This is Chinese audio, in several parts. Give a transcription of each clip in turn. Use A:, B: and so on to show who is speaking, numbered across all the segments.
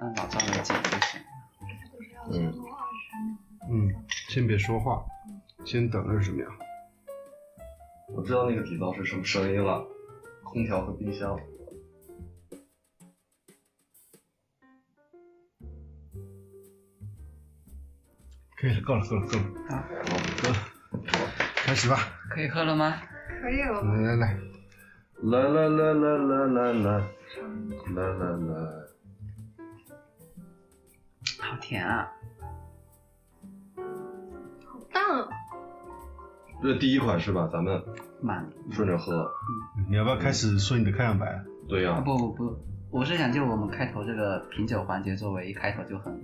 A: 按老赵的剪就行。
B: 都是要先录二十秒。
C: 嗯，先别说话，先等二十秒。
D: 我知道那个底噪是什么声音了，空调和冰箱。
C: 可以了，够了，够了，够了，
A: 好，
C: 够了，开始吧。
A: 可以喝了吗？
B: 可以了吧？
C: 来来来，
D: 来来来来来来来来来来，
A: 好甜啊！
B: 好淡啊！
D: 这第一款是吧？咱们
A: 慢
D: 顺着喝。
C: 你要不要开始说你的开场白？
A: 啊
D: 对呀、
A: 不不不，我是想就我们开头这个品酒环节作为一开头就很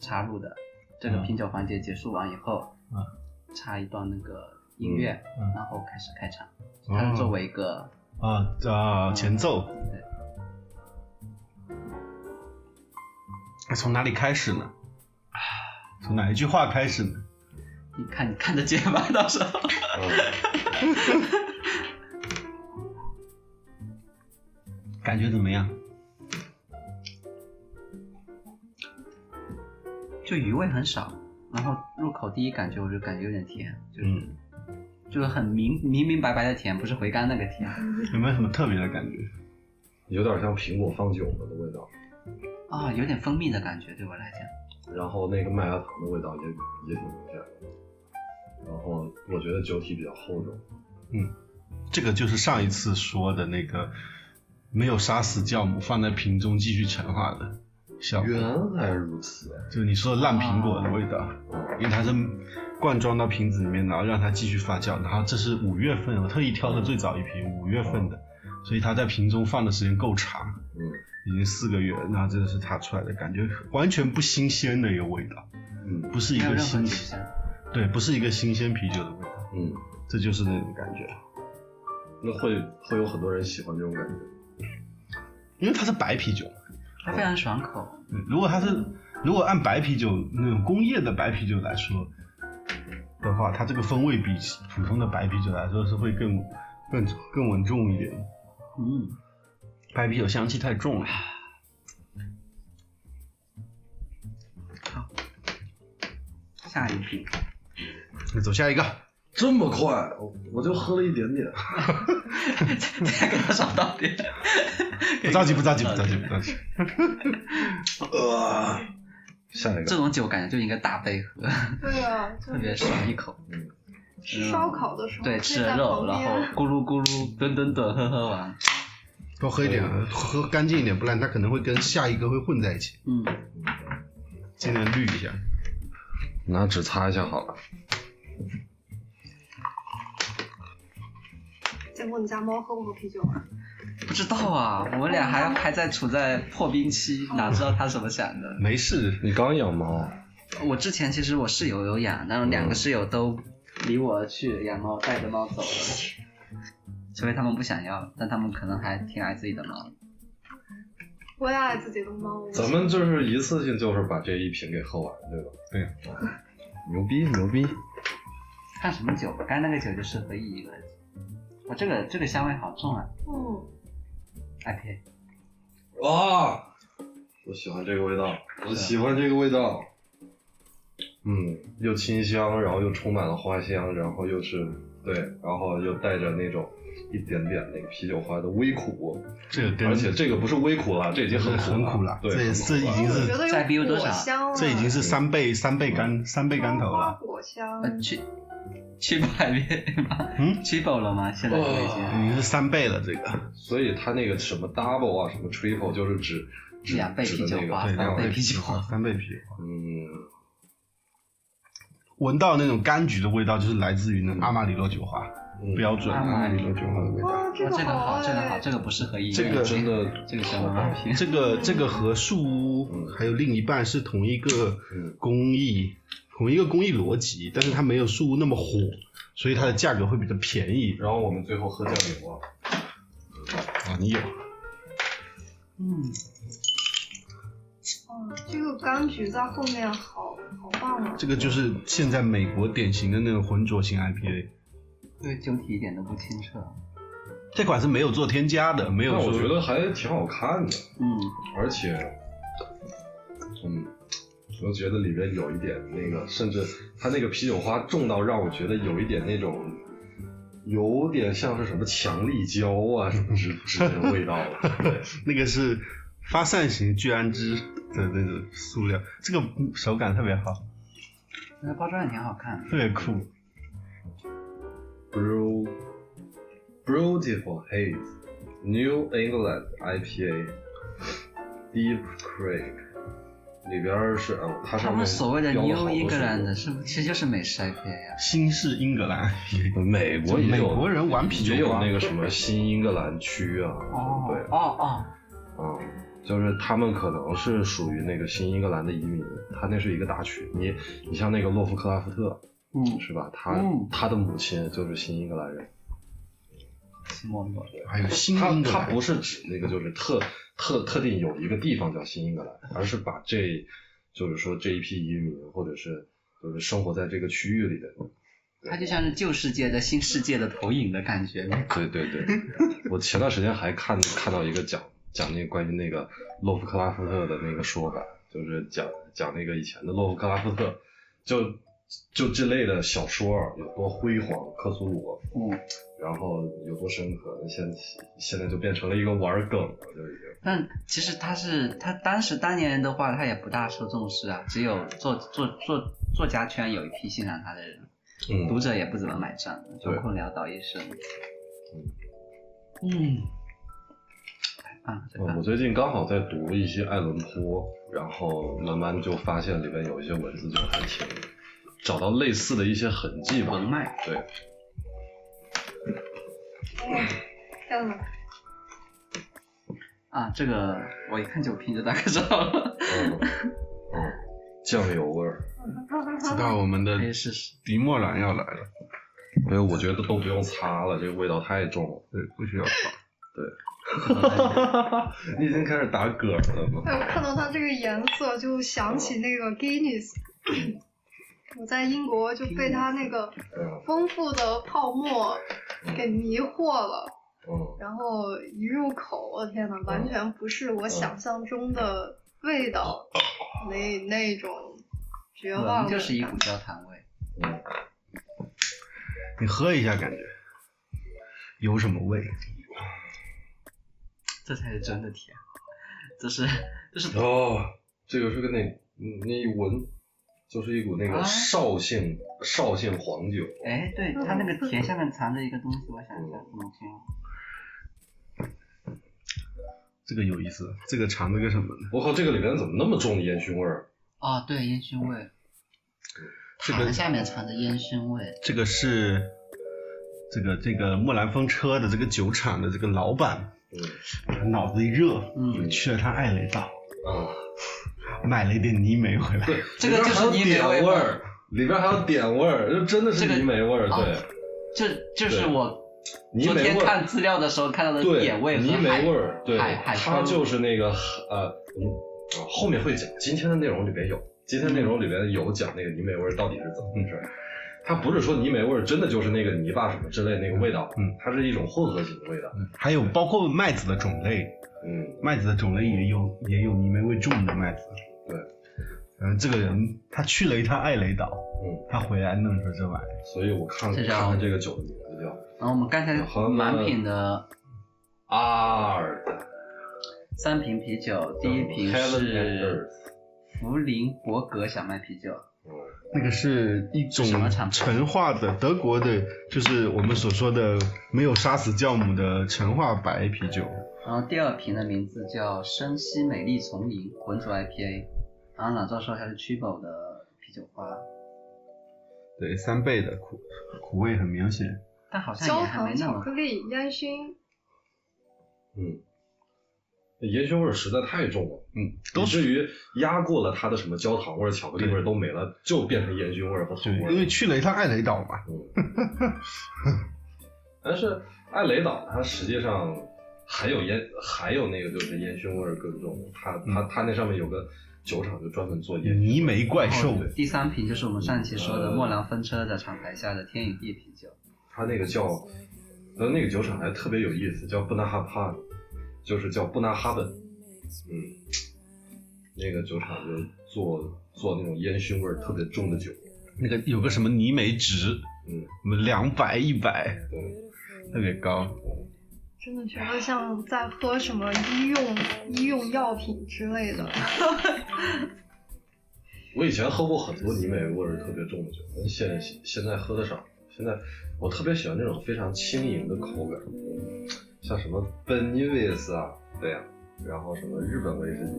A: 插入的，这个
C: 嗯
A: 品酒环节结束完以后，
C: 嗯
A: 插一段那个音乐，
C: 嗯嗯
A: 然后开始开场，它是作为一个
C: 啊啊，前奏。
A: 对
C: 那从哪里开始呢？从哪一句话开始呢？
A: 你看你看得见吗？到时候
D: 嗯，
C: 感觉怎么样？
A: 就余味很少，然后入口第一感觉我就感觉有点甜，就是、
C: 嗯
A: 就是很明明明白白的甜，不是回甘那个甜
C: 有没有什么特别的感觉？
D: 有点像苹果放久了的味道，
A: 啊，有点蜂蜜的感觉对我来讲。
D: 然后那个麦芽糖的味道也也挺明显的。然后我觉得酒体比较厚重。
C: 嗯这个就是上一次说的那个没有杀死酵母，放在瓶中继续陈化的效果，
D: 原来如此，
C: 就你说的烂苹果的味道，因为它是灌装到瓶子里面，然后让它继续发酵，然后这是五月份，我特意挑的最早一瓶五月份的，所以它在瓶中放的时间够长，
D: 嗯
C: 已经四个月了，然后这个是它出来的感觉完全不新鲜的一个味道，
D: 嗯
C: 不是一个新
A: 任何底，香，
C: 对，不是一个新鲜啤酒的味道，
D: 嗯，
C: 这就是那种感觉，
D: 那会会有很多人喜欢这种感觉。
C: 因为它是白啤酒。
A: 它非常爽口。
C: 对如果它是如果按白啤酒那种工业的白啤酒来说的话，它这个风味比普通的白啤酒来说是会更更更稳重一点。
A: 嗯，
C: 白啤酒香气太重了。
A: 好下一瓶，
C: 那走下一个，
D: 这么快，我我就喝了一点点。
A: 再给他少倒点。
C: 不着急，不着急，不着急，不着急。
D: 呃，下一
A: 这，种酒感觉就应该大杯喝，
B: 对啊，
A: 特别爽一口。
D: 嗯，
B: 吃烧烤的时候，
A: 对，吃了肉，然后咕噜咕噜吨吨吨喝喝完。
C: 多喝一点，喝干净一点，不然它可能会跟下一个会混在一起。
A: 嗯，
C: 尽量滤一下。
D: 拿纸擦一下好了。
B: 见过你家猫喝不喝啤酒啊？
A: 不知道啊，我们俩还还在处在破冰期，哪知道它怎么想的？
C: 没事，
D: 你刚养猫，
A: 我之前其实我室友有养，但是两个室友都离我而去，养猫带着猫走了，所以他们不想要，但他们可能还挺爱自己的猫。
B: 我也爱自己的猫。
D: 咱们就是一次性就是把这一瓶给喝完，对吧？
C: 对
D: 啊，牛逼牛逼。
A: 看什么酒，刚才那个酒就适合一个。我这个这个香味好重啊
B: 嗯
A: ，，IPA。
D: 啊，我喜欢这个味道，我喜欢这个味道。嗯，又清香，然后又充满了花香，然后又是对，然后又带着那种一点点那个啤酒花的微苦，
C: 这个跟
D: 而且这个不是微苦了，这已经很
C: 很苦了
D: 对，
C: 这已经是
A: 再
B: 有
A: BU 多少
C: 这已经是三倍三倍干三倍干头了。
B: 果香。
A: 呃，去去百遍吗？
C: 嗯，
A: 去饱了吗？现在就已经。
C: 已经是三倍了，这个。
D: 所以它那个什么 double 啊，什么 triple 就是指指
A: 两倍啤酒花
C: 对，
A: 三倍啤酒花
C: 三倍啤酒花。
D: 嗯，
C: 闻到那种柑橘的味道，就是来自于那种阿玛尼罗酒花，
D: 嗯
C: 标准
A: 阿玛尼
C: 阿玛尼罗酒花的味道。
B: 哇，这
A: 个好，这个好，这个不适合医院。
C: 这个
D: 真的
A: 这个？
C: 这个这个和树屋
D: 嗯
C: 还有另一半是同一个
D: 嗯
C: 工艺，同一个工艺逻辑，但是它没有树屋那么火，所以它的价格会比较便宜。
D: 然后我们最后喝酱油啊，
C: 啊，你有？
A: 嗯，
B: 嗯，这个柑橘在后面好好棒啊！
C: 这个就是现在美国典型的那种浑浊型 IPA，
A: 对，酒体一点都不清澈。
C: 这款是没有做添加的，没有
D: 我觉得还挺好看的，
A: 嗯，
D: 而且嗯，我觉得里面有一点那个，甚至它那个啤酒花重到让我觉得有一点那种，有点像是什么强力胶啊什么之之类的味道。对，
C: 那个是发散型聚氨酯的那种塑料，这个手感特别好，
A: 那包装也挺好看的。
C: 特别酷。
D: Brew Beautiful Haze New England IPA Deep Creek 里边是哦，它
A: 他们所谓的 New England 是不其实就是美式 IPA 呀、
C: 新式英格兰，
D: 美国也有
C: 美国人玩啤酒
D: 也有那个什么新英格兰区啊，对，
A: 哦哦，
D: 嗯，就是他们可能是属于那个新英格兰的移民，他那是一个大区。你你像那个洛夫克拉夫特，
A: 嗯，
D: 是吧？他、
A: 嗯
D: 他的母亲就是新英格兰人，
A: 西莫诺。
C: 还有新
D: 他
C: 英格兰，
D: 他不是指那个就是特特特定有一个地方叫新英格兰，而是把这就是说这一批移民或者是就是生活在这个区域里的人。
A: 它就像是旧世界的新世界的投影的感觉。
D: 对对对，我前段时间还看看到一个讲讲那个关于那个洛夫克拉夫特的那个说法，就是讲讲那个以前的洛夫克拉夫特，就就这类的小说啊有多辉煌，克苏鲁，
A: 嗯，
D: 然后有多深刻，现现在就变成了一个玩梗了，就已经。
A: 但其实他是他当时当年的话，他也不大受重视啊，只有作作作作家圈有一批欣赏他的人，嗯读
D: 嗯，
A: 者也不怎么买账，就
D: 对
A: 困潦倒一生。嗯，太
D: 我最近刚好在读一些爱伦坡，然后慢慢就发现里面有一些文字就还挺找到类似的一些痕迹吧。
A: 文脉。
D: 对，
A: 啊，这个我一看酒瓶就大概知道了。
D: 嗯嗯，酱油味儿。
C: 知道我们的。迪莫兰要来了，
D: 没有，我觉得都不用擦了，这个味道太重了。
C: 对，不需要擦。
D: 你已经开始打嗝了吗？
B: 哎，我看到它这个颜色就想起那个 Guinness。我在英国就被它那个
D: 嗯
B: 丰富的泡沫给迷惑了，
D: 嗯，
B: 然后一入口，我天呐，完全不是我想象中的味道，那那种绝望
A: 就是一股焦糖味。
D: 嗯
C: 你喝一下，感觉有什么味？
A: 这才是真的甜，这是这是
D: 哦，这个是个那嗯那一闻，就是一股那个
A: 啊
D: 绍兴绍兴黄酒。
A: 哎，对，它那个甜下面藏着一个东西，我想一下怎么形容。
C: 这个有意思，这个藏着个什么呢？
D: 我靠，这个里面怎么那么重的烟熏味儿？
A: 哦，对，烟熏味，
C: 这个
A: 糖下面藏着烟熏味。
C: 这个是这个这个木兰风车的这个酒厂的这个老板，
D: 嗯。
C: 脑子一热，
A: 嗯。
C: 去了趟艾雷岛，
D: 啊，
C: 买了一点泥煤回来。
D: 对，
A: 这个就是泥煤味
D: 儿，里边还有点味儿，就真的是泥煤味儿，
A: 哦
D: 对。
A: 这就是我昨天看资料的时候看到的，点味和
D: 泥煤
A: 海
D: 味儿，对。它就是那个呃，后面会讲，今天的内容里边有，今天内容里边有讲那个泥煤味儿到底是怎么回事儿。它不是说泥煤味儿真的就是那个泥巴什么之类那个味道，
C: 嗯，
D: 它是一种混合型的味道，
C: 还有包括麦子的种类，
D: 嗯，
C: 麦子的种类也有也有泥煤味重的麦子。
D: 对，
C: 嗯，这个人他去了一趟艾雷岛，
D: 嗯，
C: 他回来弄出这玩意儿。
D: 所以我看看看这个酒的名字叫
A: 然后我们刚才
D: 和
A: 满品的
D: 阿尔的
A: 三瓶啤酒，第一瓶是福林伯格小麦啤酒，
D: 嗯
C: 那个是一种
A: 是什么
C: 陈化的德国的，就是我们所说的没有杀死酵母的陈化白啤酒。
A: 然后第二瓶的名字叫生西美丽丛林浑浊 IPA，然后老赵说它是 Triple 的啤酒花，
C: 对，三倍的苦苦味很明显。
A: 但好像
B: 焦
A: 也还没
B: 糖、
A: 那么
B: 巧克力、烟熏，
D: 嗯，烟熏味儿实在太重了。
C: 嗯，
D: 以至于压过了它的什么焦糖味儿、巧克力味儿都没了，就变成烟熏味儿和
C: 就
D: 糖味儿。
C: 因为去了一趟艾雷岛嘛。
D: 嗯，但是艾雷岛它实际上还有烟，还有那个就是烟熏味儿更重。它它它那上面有个酒厂就专门做烟熏。
C: 泥煤怪兽，
A: 然后第三瓶就是我们上期说的
D: 呃
A: 莫兰风车的厂牌下的天与地啤酒，
D: 它那个叫，呃，那个酒厂还特别有意思，叫布纳哈帕，就是叫布纳哈本。嗯，那个酒厂就做做那种烟熏味儿特别重的酒，
C: 那个有个什么泥煤值，
D: 嗯，
C: 什么两百、一百，
D: 对，
C: 特别高。
B: 真的觉得像在喝什么医用医用药品之类的。
D: 我以前喝过很多泥煤味儿特别重的酒，但现现在喝的少。现在我特别喜欢那种非常轻盈的口感，像什么本尼维斯啊，对呀、然后什么日本威士忌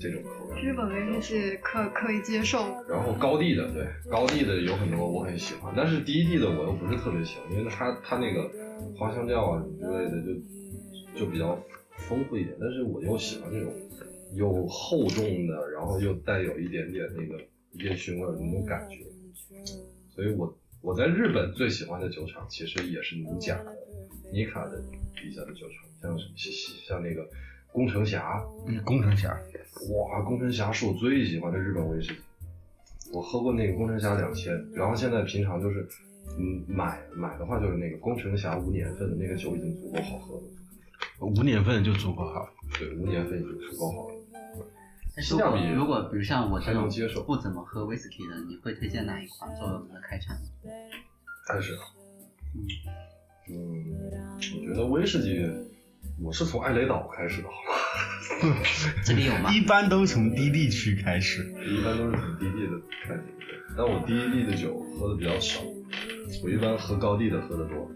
D: 这种口感。
B: 日本威士忌可可以接受，
D: 然后高地的，对高地的有很多我很喜欢，但是低地的我又不是特别喜欢，因为它它那个花香调啊什么之类的就就比较丰富一点，但是我又喜欢这种又厚重的，然后又带有一点点那个烟熏味儿的那种感觉，所以我我在日本最喜欢的酒厂其实也是尼甲的尼卡的底下的酒厂，像什么像那个宫城侠，
C: 嗯，工程侠，
D: 哇，宫城侠是我最喜欢的日本威士忌。我喝过那个宫城侠两千，然后现在平常就是，嗯，买买的话就是那个宫城侠无年份的那个酒已经足够好喝了，
C: 无年份就足够好。
D: 对，无年份已经足够好了。
A: 但是如果
D: 性价比
A: 如果比如像我这种
D: 接受
A: 不怎么喝威士忌的，你会推荐哪一款作为我们的开场？
D: 开始，嗯，我觉得威士忌，我是从艾雷岛开始的，好吗？
A: 这里有吗？
C: 一般都从低地区开始。
D: 一般都是从低地的开始，但我低地的酒喝的比较少，我一般喝高地的喝的多。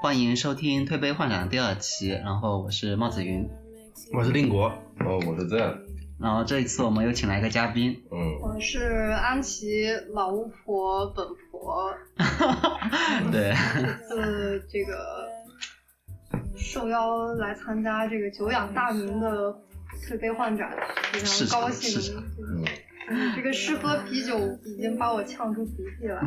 A: 欢迎收听《推杯换盏》第二期，然后我是帽子云，
C: 我是令国，
D: 哦，我是 Zen，
A: 然后这一次我们又请来一个嘉宾，
D: 嗯，
B: 我是安琪老巫婆本婆，
A: 对，
B: 这次这个受邀来参加这个久仰大名的推杯换盏，非常高兴。这个试喝啤酒已经把我呛出鼻涕了。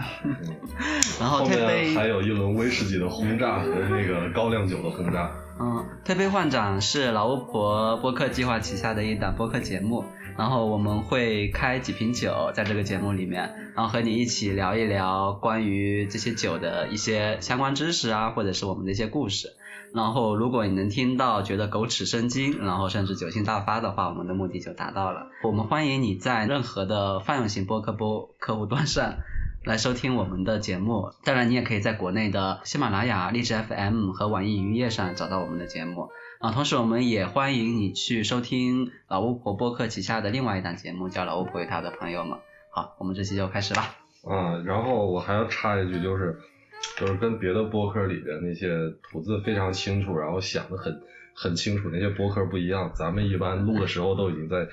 A: 然后
D: 后面还有一轮威士忌的轰炸和那个高粱酒的轰炸。
A: 嗯，推杯换盏是老巫婆播客计划旗下的一档播客节目，然后我们会开几瓶酒在这个节目里面，然后和你一起聊一聊关于这些酒的一些相关知识啊，或者是我们的一些故事。然后如果你能听到觉得狗齿生津，然后甚至酒性大发的话，我们的目的就达到了。我们欢迎你在任何的泛用型播客播客户端上来收听我们的节目。当然，你也可以在国内的喜马拉雅、荔枝 FM 和网易云音乐上找到我们的节目。啊，同时我们也欢迎你去收听老巫婆播客旗下的另外一档节目，叫《老巫婆与她的朋友们》。好，我们这期就开始吧。
D: 啊，然后我还要插一句，就是就是跟别的播客里边那些吐字非常清楚，然后想的很很清楚那些播客不一样，咱们一般录的时候都已经在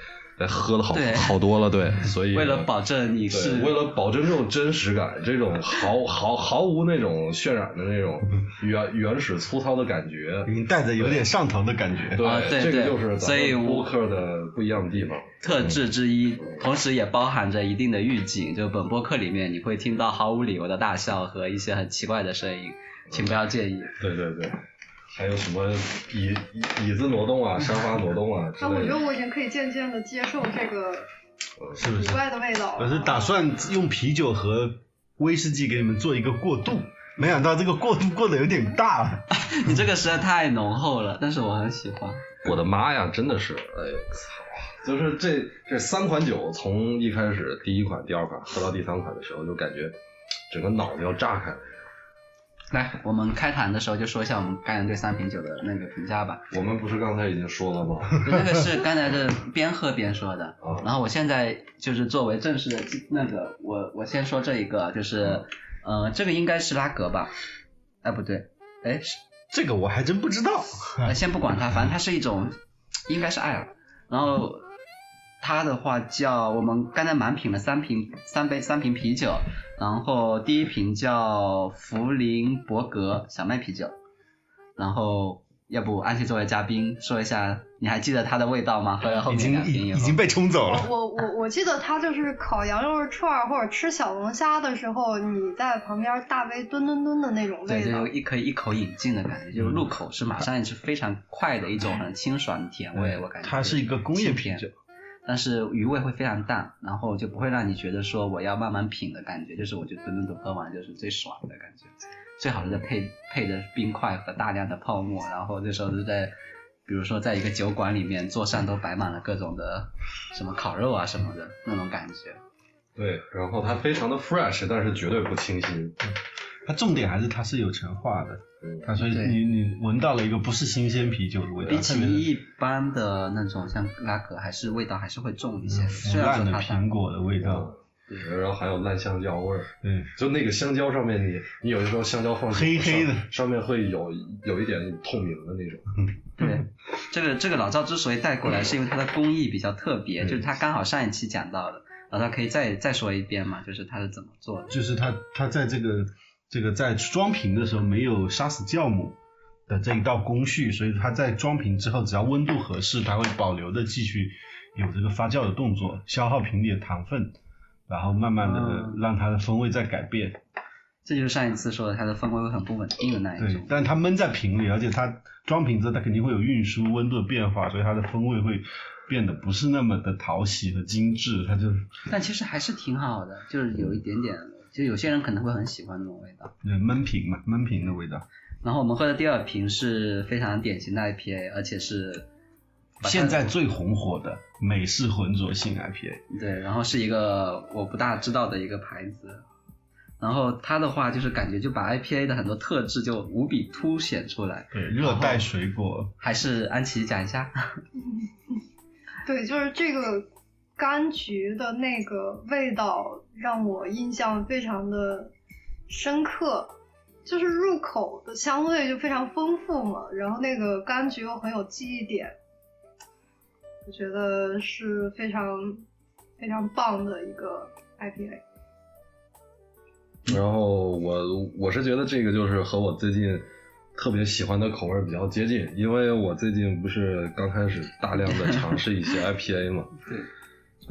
D: 喝了好好多了，对，所以
A: 为了保证你，是
D: 为了保证这种真实感，这种毫毫毫无那种渲染的那种 原原始粗糙的感觉，
C: 已经带着有点上头的感觉。
D: 对，
A: 啊对对
D: 这个就是咱
A: 所以我
D: 们播客的不一样的地方。
A: 特质之一，同时也包含着一定的预警。就本播客里面你会听到毫无理由的大笑和一些很奇怪的声音，请不要介意。
D: 对对对，还有什么椅椅椅子挪动啊，沙发挪动啊之
B: 但我。觉得我已经可以渐渐的接受这个
C: 是不是？
B: 奇怪的味道了。
C: 我是打算用啤酒和威士忌给你们做一个过渡，没想到这个过渡过得有点大。
A: 你这个实在太浓厚了，但是我很喜欢。
D: 我的妈呀，真的是，哎操！就是这这三款酒，从一开始第一款、第二款喝到第三款的时候，就感觉整个脑子要炸开。
A: 来，我们开坛的时候就说一下我们刚才对三瓶酒的那个评价吧。
D: 我们不是刚才已经说了吗？
A: 那个是刚才的边喝边说的，
D: 啊
A: 然后我现在就是作为正式的那个，我我先说这一个，就是，呃，这个应该是拉格吧？哎，不对，哎，是
C: 这个我还真不知道。
A: 呃，先不管它，反正它是一种，应该是艾尔。然后它的话叫我们刚才满品了三瓶三杯三瓶啤酒，然后第一瓶叫福林伯格小麦啤酒，然后要不安琪作为嘉宾说一下，你还记得它的味道吗？喝了后面
C: 已经已
A: 两瓶
C: 已经被冲走了。
B: 我我我记得它就是烤羊肉串儿或者吃小龙虾的时候，你在旁边大杯吨吨吨的那种味道
A: 对。一可以一口饮尽的感觉，就是入口是马上也是非常快的一种很清爽的甜味，我感觉
C: 它是一个工业啤酒，
A: 但是余味会非常淡，然后就不会让你觉得说我要慢慢品的感觉，就是我就吨吨吨喝完就是最爽的感觉。最好是在配配着冰块和大量的泡沫，然后这时候就在，比如说在一个酒馆里面，桌上都摆满了各种的什么烤肉啊什么的那种感觉。
D: 对，然后它非常的 fresh，但是绝对不清新。
C: 它重点还是它是有陈化的，
D: 嗯
C: 它所以你你闻到了一个不是新鲜啤酒的味道，
A: 比起一般的那种像拉格，还是味道还是会重一些。
C: 腐
A: 虽然
C: 烂的苹果的味道，
D: 然后还有烂香蕉味儿，
C: 对，
D: 就那个香蕉上面你你有的时候香蕉放
C: 黑黑的
D: 上上面会有有一点透明的那种。
A: 对，这个这个老赵之所以带过来，是因为它的工艺比较特别，就是他刚好上一期讲到的，老赵可以再再说一遍嘛，就是他是怎么做的。
C: 就是他他在这个这个在装瓶的时候没有杀死酵母的这一道工序，所以它在装瓶之后，只要温度合适，它会保留的继续有这个发酵的动作，消耗瓶里的糖分，然后慢慢的
A: 嗯
C: 让它的风味在改变。
A: 这就是上一次说的，它的风味会很不稳定的那一
C: 对
A: 种，。
C: 但它闷在瓶里，而且它装瓶之后，它肯定会有运输温度的变化，所以它的风味会变得不是那么的讨喜和精致，它就
A: 但其实还是挺好的，就是有一点点，就有些人可能会很喜欢那种味道。
C: 呃闷瓶嘛，闷瓶的味道。
A: 然后我们喝的第二瓶是非常典型的 IPA，而且是
C: 现在最红火的美式浑浊性 IPA，
A: 对，然后是一个我不大知道的一个牌子，然后它的话就是感觉就把 IPA 的很多特质就无比凸显出来。
C: 对，热带水果，
A: 还是安琪讲一下，
B: 对，就是这个柑橘的那个味道让我印象非常的深刻，就是入口的香味就非常丰富嘛，然后那个柑橘又很有记忆点，我觉得是非常非常棒的一个 IPA。
D: 然后我我是觉得这个就是和我最近特别喜欢的口味比较接近，因为我最近不是刚开始大量的尝试一些 IPA 嘛，
A: 对，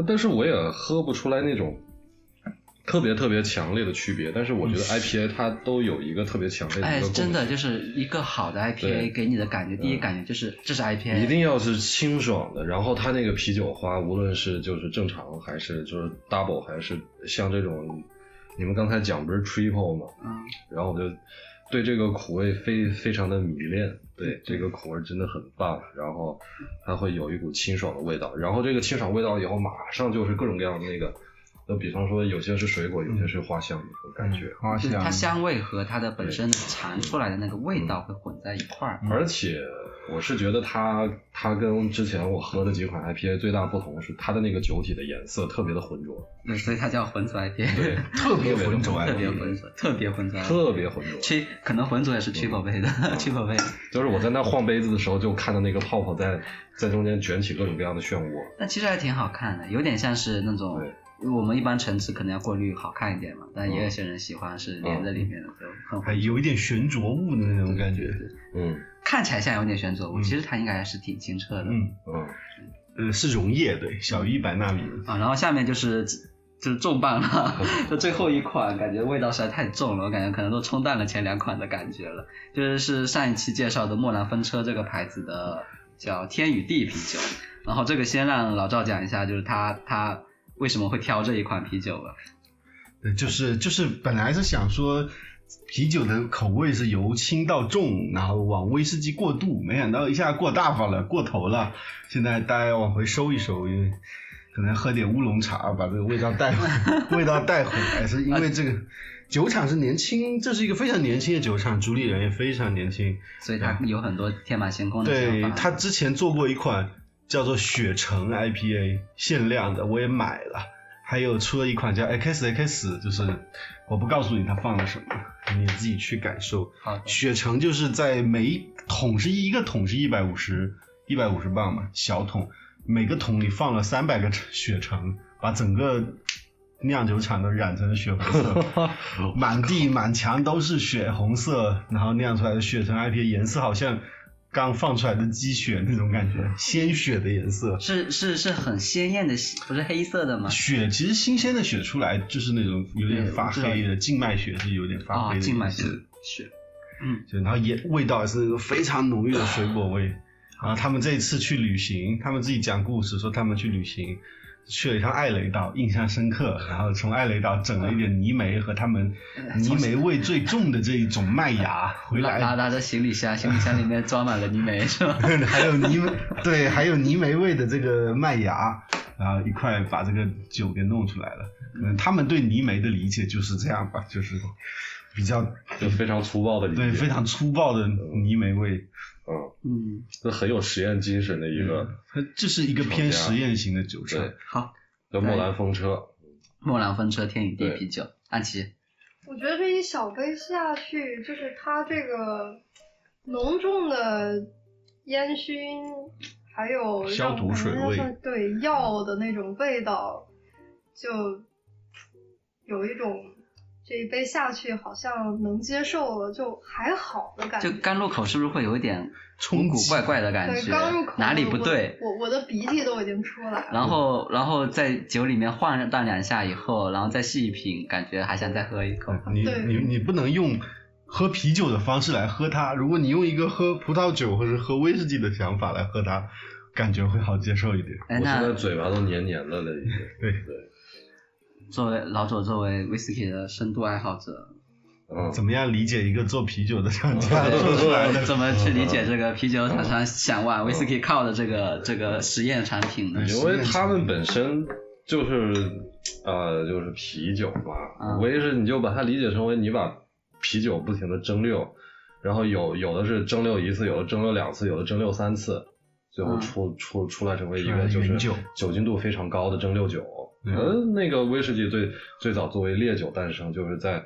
D: 但是我也喝不出来那种特别特别强烈的区别。但是我觉得 IPA 它都有一个特别强烈的
A: 哎真的就是一个好的 IPA 给你的感觉，第一
D: 嗯
A: 感觉就是这是 IPA，
D: 一定要是清爽的，然后它那个啤酒花，无论是就是正常还是就是 double，还是像这种，你们刚才讲不是 triple 吗？
A: 嗯，
D: 然后我就对这个苦味非非常的迷恋，对这个苦味真的很棒，然后它会有一股清爽的味道，然后这个清爽味道以后马上就是各种各样的那个，就比方说有些是水果，有些是花香的那种感觉，
C: 花香，
A: 它香。味和它的本身的尝出来的那个味道会混在一块儿。
D: 而且我是觉得它它跟之前我喝的几款 IPA 最大不同是它的那个酒体的颜色特别的浑浊，
A: 对，所以它叫浑浊 IPA，
D: 对，
C: 特别浑浊
A: 特别浑浊，特别浑浊
D: 特别浑浊。
A: 区可能浑浊也是曲宝贝的，曲宝贝。
D: 就是我在那晃杯子的时候，就看到那个泡泡在在中间卷起各种各样的漩涡。
A: 但其实还挺好看的，有点像是那种
D: 对，
A: 我们一般橙汁可能要过滤好看一点嘛，但也有些人喜欢是连在里面的，就很
C: 还有一点悬浊物的那种感觉。
D: 嗯
A: 看起来像有点悬浊物，
C: 嗯
A: 其实它应该还是挺清澈的。
C: 嗯，
D: 嗯，
C: 呃，是溶液，对，小于一百纳米。
A: 啊，然后下面就是就是重磅了，就最后一款，感觉味道实在太重了，我感觉可能都冲淡了前两款的感觉了。就是是上一期介绍的莫兰风车这个牌子的叫天与地啤酒，然后这个先让老赵讲一下，就是他他为什么会挑这一款啤酒了。
C: 对，就是就是本来是想说啤酒的口味是由轻到重，然后往威士忌过渡，没想到一下过大发了，过头了。现在大家要往回收一收，因为可能喝点乌龙茶，把这个味道带回 味道带回来，是因为这个酒厂是年轻，这是一个非常年轻的酒厂，主理人也非常年轻。
A: 所以他有很多天马行空的想法。
C: 对他之前做过一款叫做雪橙 IPA 限量的，我也买了。还有出了一款叫 XX，就是我不告诉你它放了什么，你自己去感受。
A: 好
C: 雪橙就是在每一桶是一个桶是一百五十一百五十磅嘛，小桶，每个桶里放了三百个雪橙，把整个酿酒厂都染成了血红色，满地满墙都是血红色，然后酿出来的雪橙 IPA 颜色好像刚放出来的鸡血那种感觉，鲜血的颜色。
A: 是是是很鲜艳的，不是黑色的吗？
C: 血其实新鲜的血出来就是那种有点发黑的，静脉血是有点发黑
A: 啊，
C: 的。
A: 静脉血血。嗯，
C: 就然后也味道也是那种非常浓郁的水果味。然后他们这一次去旅行，他们自己讲故事说他们去旅行，去了一趟艾雷岛，印象深刻。然后从艾雷岛整了一点泥煤和他们泥煤味最重的这一种麦芽 回
A: 拉
C: 来，
A: 拉着行李箱，行李箱里面装满了泥煤是吧？
C: 还有泥煤对，还有泥煤味的这个麦芽，然后一块把这个酒给弄出来了。嗯，他们对泥煤的理解就是这样吧，就是比较
D: 就非常粗暴的理解，
C: 对非常粗暴的泥煤味。
D: 嗯，
A: 嗯，
D: 这很有实验精神的一个，
C: 它这是一个偏实验型的酒厂。
D: 对。
A: 好，
D: 叫莫兰风车，
A: 莫兰风车天与地啤酒，安琪，
B: 我觉得这一小杯下去，就是它这个浓重的烟熏，还有
C: 消毒水味。
B: 对药的那种味道，就有一种这一杯下去好像能接受了，就还好的感觉。
A: 就刚入口是不是会有一点
C: 冲击
A: 古怪怪的感觉
B: 对，
A: 觉
B: 刚入口？
A: 哪里不对？
B: 我我的鼻涕都已经出来了。
A: 然后，然后在酒里面晃荡两下以后，然后再细一品，感觉还想再喝一口。
C: 你你你不能用喝啤酒的方式来喝它，如果你用一个喝葡萄酒或者喝威士忌的想法来喝它，感觉会好接受一点。
A: 哎，
D: 我现在
A: 那
D: 嘴巴都黏黏的了已经。
C: 对
D: 对，
A: 作为老左，作为威士忌的深度爱好者，
D: 嗯，
C: 怎么样理解一个做啤酒的厂家做出来的？
A: 怎么去理解这个啤酒厂商想往威士忌靠的这个这个实验产品呢？
D: 因为他们本身就是呃就是啤酒嘛，
A: 嗯
D: 无非是你就把它理解成为你把啤酒不停的蒸馏，然后有有的是蒸馏一次，有的蒸馏两次，有的蒸馏三次，最后
A: 嗯
D: 出、出出来成为一个就是
C: 酒
D: 酒精度非常高的蒸馏酒。
C: 嗯。
D: 呃，那个威士忌最最早作为烈酒诞生，就是在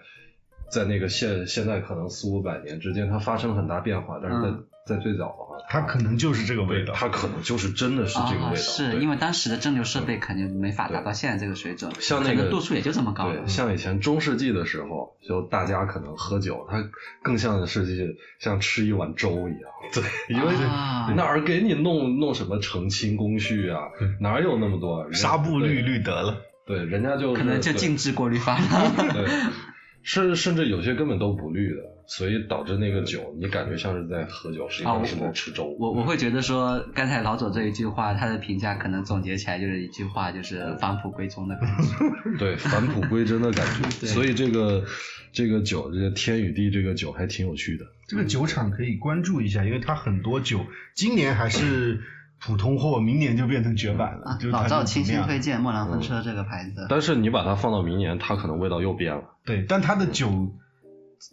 D: 在那个现现在可能四五百年之间，它发生了很大变化，但是在、
A: 嗯
D: 在最早的话，
C: 它可能就是这个味道。
D: 它可能就是真的是这个味道，
A: 啊，是因为当时的蒸馏设备肯定没法达到现在这个水准，
D: 像那个
A: 度数也就这么高。
D: 对，像以前中世纪的时候，就大家可能喝酒，它更像是像吃一碗粥一样。对，因为
A: 啊
D: 哪儿给你弄弄什么澄清工序啊？哪有那么多
C: 纱布滤
D: 对
C: 滤得了。
D: 对，人家就
A: 可能就静置过滤法了。
D: 对，甚甚至有些根本都不滤的，所以导致那个酒你感觉像是在喝酒，实际上是在吃粥。
A: 我我会觉得说，刚才老左这一句话，他的评价可能总结起来就是一句话，就是返璞归宗的感觉。
D: 对返璞归真的感觉，所以这个这个酒，这个天与地这个酒还挺有趣的。
C: 这个酒厂可以关注一下，因为它很多酒今年还是普通货，明年就变成绝版了。
A: 老赵倾心推荐莫兰风车这个牌子。
D: 但是你把它放到明年，它可能味道又变了。
C: 对，但它的酒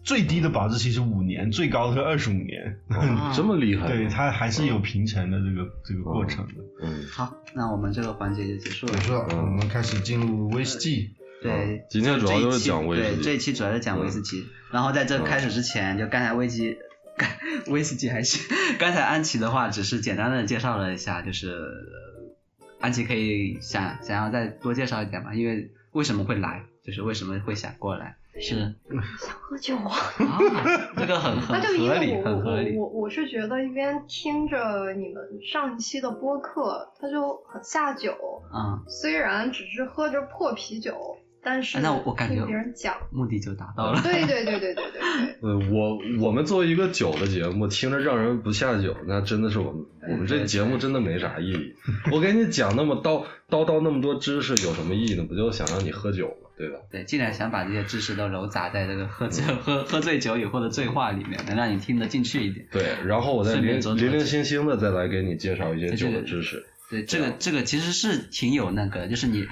C: 最低的保质期是五年，最高的是二十五年。
A: 啊
D: 这么厉害？
C: 对，它还是有平成的这个这个过程的。
D: 嗯，
A: 好，那我们这个环节就结束了
C: 比如。说，我们开始进入威士忌。
A: 对，
D: 今天主要就是讲威士忌
A: 对，这一期主要是讲威士忌。然后在这开始之前，就刚才威基，威士忌还行。刚才安琪的话只是简单的介绍了一下，就是呃安琪可以想想要再多介绍一点嘛？因为为什么会来，就是为什么会想过来，是
B: 想喝酒啊。
A: 啊，这个很很
B: 那就因
A: 合理，
B: 为我我
A: 很合理。
B: 我我我是觉得一边听着你们上一期的播客，他就很下酒。
A: 嗯，
B: 虽然只是喝着破啤酒，但是
A: 哎那我我感觉
B: 别人讲，
A: 目的就达到了。
B: 对对对对对对对。
D: 呃，我我们作为一个酒的节目，听着让人不下酒，那真的是我们我们这节目真的没啥意义。我给你讲那么叨叨叨那么多知识有什么意义呢？不就想让你喝酒吗？对吧？
A: 对，既然想把这些知识都揉杂在这个喝醉喝喝醉酒以后的醉话里面，能让你听得进去一点。
D: 对，然后我再零零零星星的再来给你介绍一些酒的知识。
A: 对，这个这个其实是挺有那个，就是你，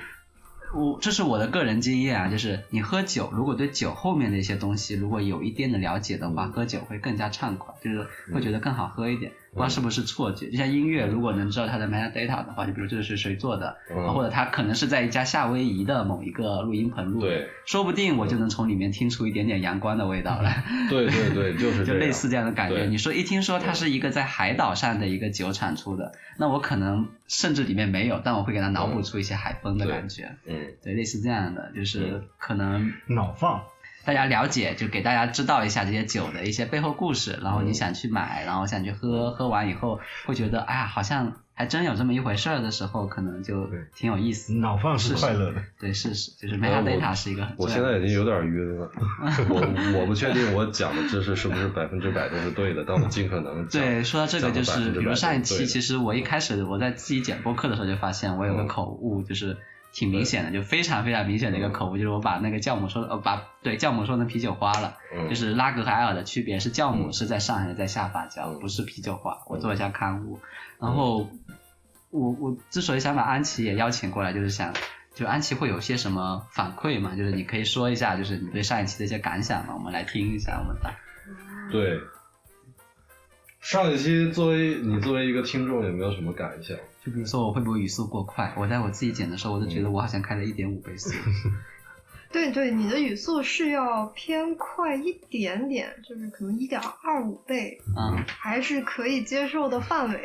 A: 我这是我的个人经验啊，就是你喝酒，如果对酒后面的一些东西如果有一点的了解的话，喝酒会更加畅快，就是会觉得更好喝一点。不知道是不是错觉？就像音乐，如果能知道它的 metadata 的话，就比如这是谁做的，
D: 嗯。
A: 或者它可能是在一家夏威夷的某一个录音棚录的，
D: 对。
A: 说不定我就能从里面听出一点点阳光的味道来。
D: 对对对，就是
A: 就类似这样的感觉。你说一听说它是一个在海岛上的一个酒产出的，那我可能甚至里面没有，但我会给它脑补出一些海风的感觉。
D: 嗯，
A: 对，类似这样的，就是可能
C: 脑放，
A: 大家了解，就给大家知道一下这些酒的一些背后故事，然后你想去买，然后想去喝，喝完以后会觉得，哎呀，好像还真有这么一回事儿的时候，可能就挺有意思。
C: 脑放是快乐的。
A: 对，是是，就是
D: 哎我
A: metadata 是一个很
D: 我现在已经有点晕了，我我不确定我讲的知识是不是百分之百都是对的，但我尽可能
A: 对，说到这个就是，比如上一期，其实我一开始我在自己剪播客的时候就发现我有个
D: 嗯。
A: 口误，就是挺明显的，就非常非常明显的一个口误，就是我把那个酵母说呃把对酵母说成啤酒花了，
D: 嗯
A: 就是拉格和艾尔的区别是酵母
D: 嗯
A: 是在上还是在下发酵，
D: 嗯
A: 不是啤酒花，我做一下刊物，然后我我之所以想把安琪也邀请过来，就是想。就安琪会有些什么反馈嘛？就是你可以说一下，就是你对上一期的一些感想嘛，我们来听一下。我们的
D: 对。上一期作为你作为一个听众有没有什么感想？
A: 就比如说我会不会语速过快？我在我自己剪的时候，我都觉得我好像开了一点五倍速。
B: 对对，你的语速是要偏快一点点，就是可能一点二五倍，
A: 嗯，
B: 还是可以接受的范围。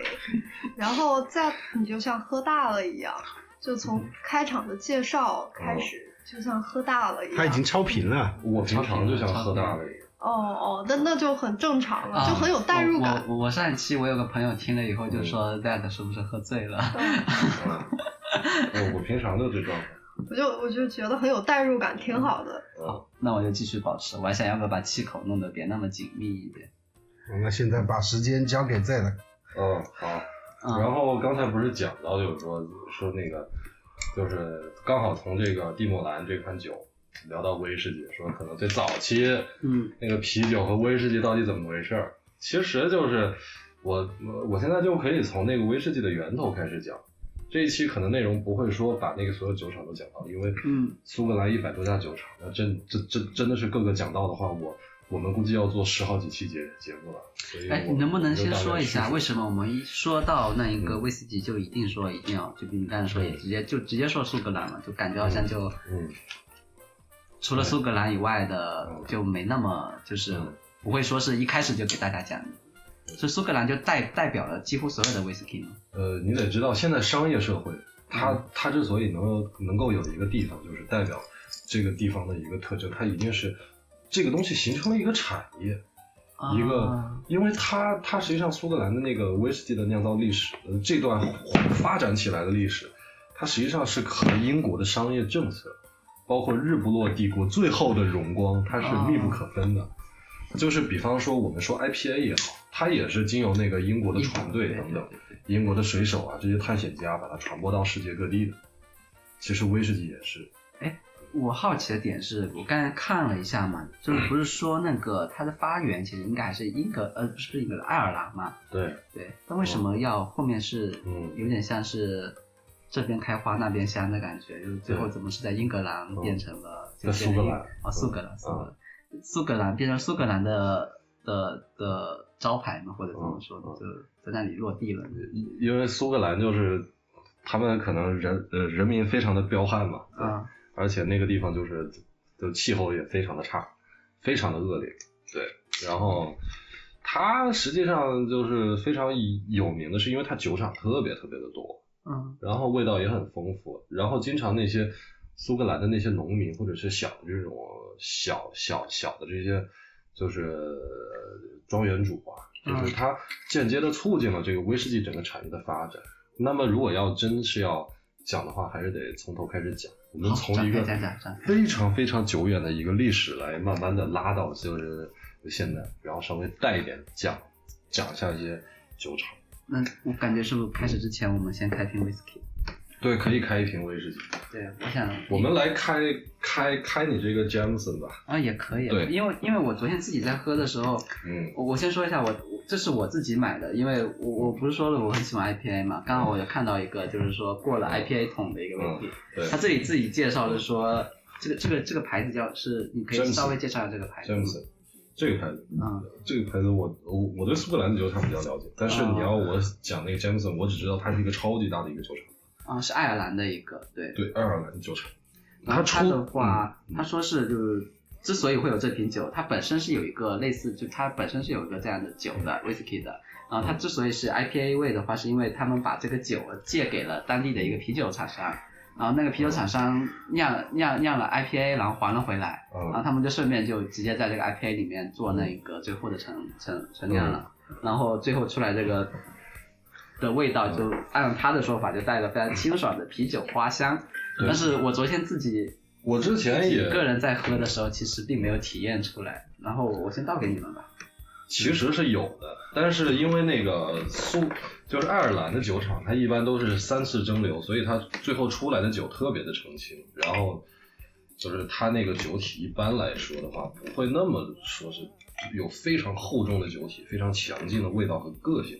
B: 然后再你就像喝大了一样，就从开场的介绍开始，就像喝大了一样。
C: 他已经超频了，
D: 我平常就像喝大了一样。
B: 哦哦，那那就很正常了，
A: 啊
B: 就很有代入感。
A: 我我我上一期我有个朋友听了以后就说 Dad 是不是喝醉了？
B: 嗯
D: 嗯，我我平常就这状态。
B: 我就我就觉得很有代入感，挺好的。
D: 嗯，
A: 那我就继续保持，我还想要不要把气口弄得别那么紧密一点。
C: 那现在把时间交给 Z 了。
D: 嗯，好。
A: 嗯，
D: 然后刚才不是讲到，就是说说那个，就是刚好从这个蒂莫兰这款酒聊到威士忌，说可能最早期
A: 嗯
D: 那个啤酒和威士忌到底怎么回事儿？其实就是我我我现在就可以从那个威士忌的源头开始讲。这一期可能内容不会说把那个所有酒厂都讲到，因为
A: 嗯
D: 苏格兰一百多家酒厂，那真真真真的是各个讲到的话，我我们估计要做十好几期节节目了。所以
A: 哎，你能不能先说一下，为什么我们一说到那一个
D: 嗯
A: 威士忌就一定说一定要，就比你刚才说也直接就直接说苏格兰了，就感觉好像就
D: 嗯
A: 除了苏格兰以外的
D: 嗯
A: 就没那么就是
D: 嗯
A: 不会说是一开始就给大家讲的。所以苏格兰就代代表了几乎所有的威士忌嘛。
D: 呃，你得知道，现在商业社会，它
A: 嗯
D: 它之所以能够能够有一个地方，就是代表这个地方的一个特征，它一定是这个东西形成了一个产业，一个
A: 啊，
D: 因为它它实际上苏格兰的那个威士忌的酿造历史，呃这段发展起来的历史，它实际上是和英国的商业政策，包括日不落帝国最后的荣光，它是密不可分的。就是比方说，我们说 IPA 也好，它也是经由那个英国的船队等等，英国的水手啊这些探险家把它传播到世界各地的。其实威士忌也是，哎
A: 我好奇的点是我刚才看了一下嘛，就是不是说那个它的发源其实应该还是英格呃不是英格爱尔兰嘛？
D: 对，
A: 对，那为什么要后面是
D: 嗯
A: 有点像是这边开花那边香的感觉，就是最后怎么是在英格兰变成了就
D: 在苏格兰
A: 哦苏格兰苏格兰苏格兰变成苏格兰的的的招牌嘛，或者怎么说，
D: 嗯。
A: 就在那里落地了。
D: 因因为苏格兰就是他们可能人呃人民非常的彪悍嘛，
A: 啊，
D: 而且那个地方就是就气候也非常的差，非常的恶劣，对，然后它实际上就是非常有名的是因为它酒厂特别特别的多，
A: 嗯
D: 然后味道也很丰富，然后经常那些苏格兰的那些农民或者是小的这种小小小的这些就是呃庄园主啊，就是他间接的促进了这个威士忌整个产业的发展。那么如果要真是要讲的话，还是得从头开始讲。我们从一个非常非常久远的一个历史来慢慢的拉到就是现在，然后稍微带一点讲讲一下一些酒厂。
A: 那我感觉是不是开始之前我们先开瓶 whisky？
D: 对，可以开一瓶威士忌。
A: 对，我想
D: 我们来开开开你这个 Jameson 吧。
A: 啊也可以，
D: 对
A: 因为因为我昨天自己在喝的时候，
D: 嗯
A: 我我先说一下，我我这是我自己买的，因为我我不是说了我很喜欢 IPA 嘛，刚好我就看到一个就是说过了 IPA 桶的一个
D: 嗯
A: whisky，、
D: 对
A: 他这里自己介绍是说这个这个这个牌子叫是，你可以稍微介绍一下这个牌子吗。
D: ，Jameson 这个牌子，
A: 嗯
D: 这个牌子我我我对苏格兰的酒厂比较了解，但是
A: 哦
D: 你要我讲那个 Jameson，我只知道它是一个超级大的一个酒厂，
A: 啊，是爱尔兰的一个，对。
D: 对，爱尔兰的酒厂。
A: 然后它
D: 出
A: 的话，
D: 嗯
A: 他说是就是之所以会有这瓶酒，它本身是有一个类似，就它本身是有一个这样的酒的 whisky 的。然后它之所以是 IPA 味的话，是因为他们把这个酒借给了当地的一个啤酒厂商，然后那个啤酒厂商酿酿酿了 IPA，然后还了回来，然后
D: 嗯
A: 他们就顺便就直接在这个 IPA 里面做那个最后的陈陈陈酿了，然后最后出来这个的味道就按他的说法就带了非常清爽的啤酒花香，但是我昨天自己
D: 我之前也
A: 个人在喝的时候其实并没有体验出来，然后我先倒给你们吧。
D: 其实是有的，但是因为那个苏就是爱尔兰的酒厂，它一般都是三次蒸馏，所以它最后出来的酒特别的澄清，然后就是它那个酒体一般来说的话，不会那么说是有非常厚重的酒体，非常强劲的味道和个性。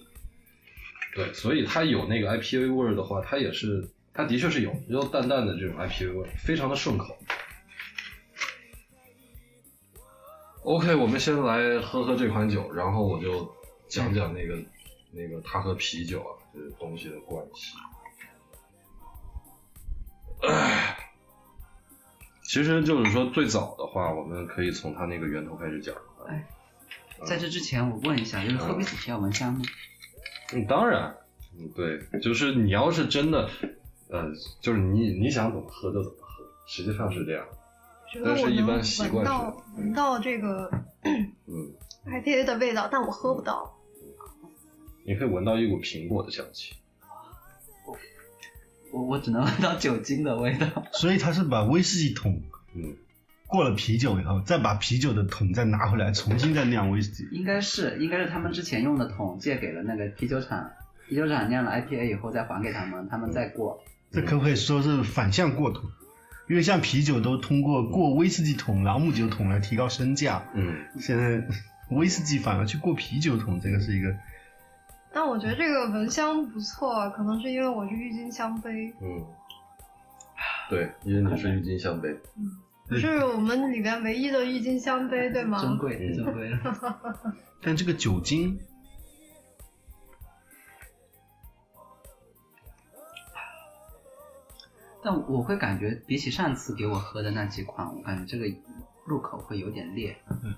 D: 对，所以它有那个 IPA 味儿的话，它也是，它的确是有，有淡淡的这种 IPA 味，非常的顺口。OK，我们先来喝喝这款酒，然后我就讲讲那个那个它和啤酒啊这个东西的关系。唉，其实就是说最早的话，我们可以从它那个源头开始讲。
A: 哎在这之前我问一下，就是喝威士忌要闻香吗？
D: 嗯，当然，嗯，对，就是你要是真的，呃，就是你你想怎么喝就怎么喝，实际上是这样。但是一般习惯是
B: 闻到闻到这个
D: 嗯
B: ，IPA 的味道，但我喝不到。
D: 你可以闻到一股苹果的香气。
A: 我我只能闻到酒精的味道。
C: 所以他是把威士忌桶
D: 嗯，
C: 过了啤酒以后，再把啤酒的桶再拿回来，重新再酿威士忌。
A: 应该是应该是他们之前用的桶借给了那个啤酒厂，啤酒厂酿了 IPA 以后再还给他们，他们再过。
C: 这可不可以说是反向过桶？因为像啤酒都通过过威士忌桶、朗姆酒桶来提高身价，
D: 嗯，
C: 现在 威士忌反而去过啤酒桶，这个是一个
B: 但我觉得这个闻香不错，啊可能是因为我是郁金香杯，
D: 嗯，对，因为你是郁金香杯。
B: 不是我们里边唯一的郁金香杯，对吗？
A: 珍贵
D: 嗯
A: 珍贵了。
C: 但这个酒精，
A: 但我会感觉比起上次给我喝的那几款，我感觉这个入口会有点烈。
C: 嗯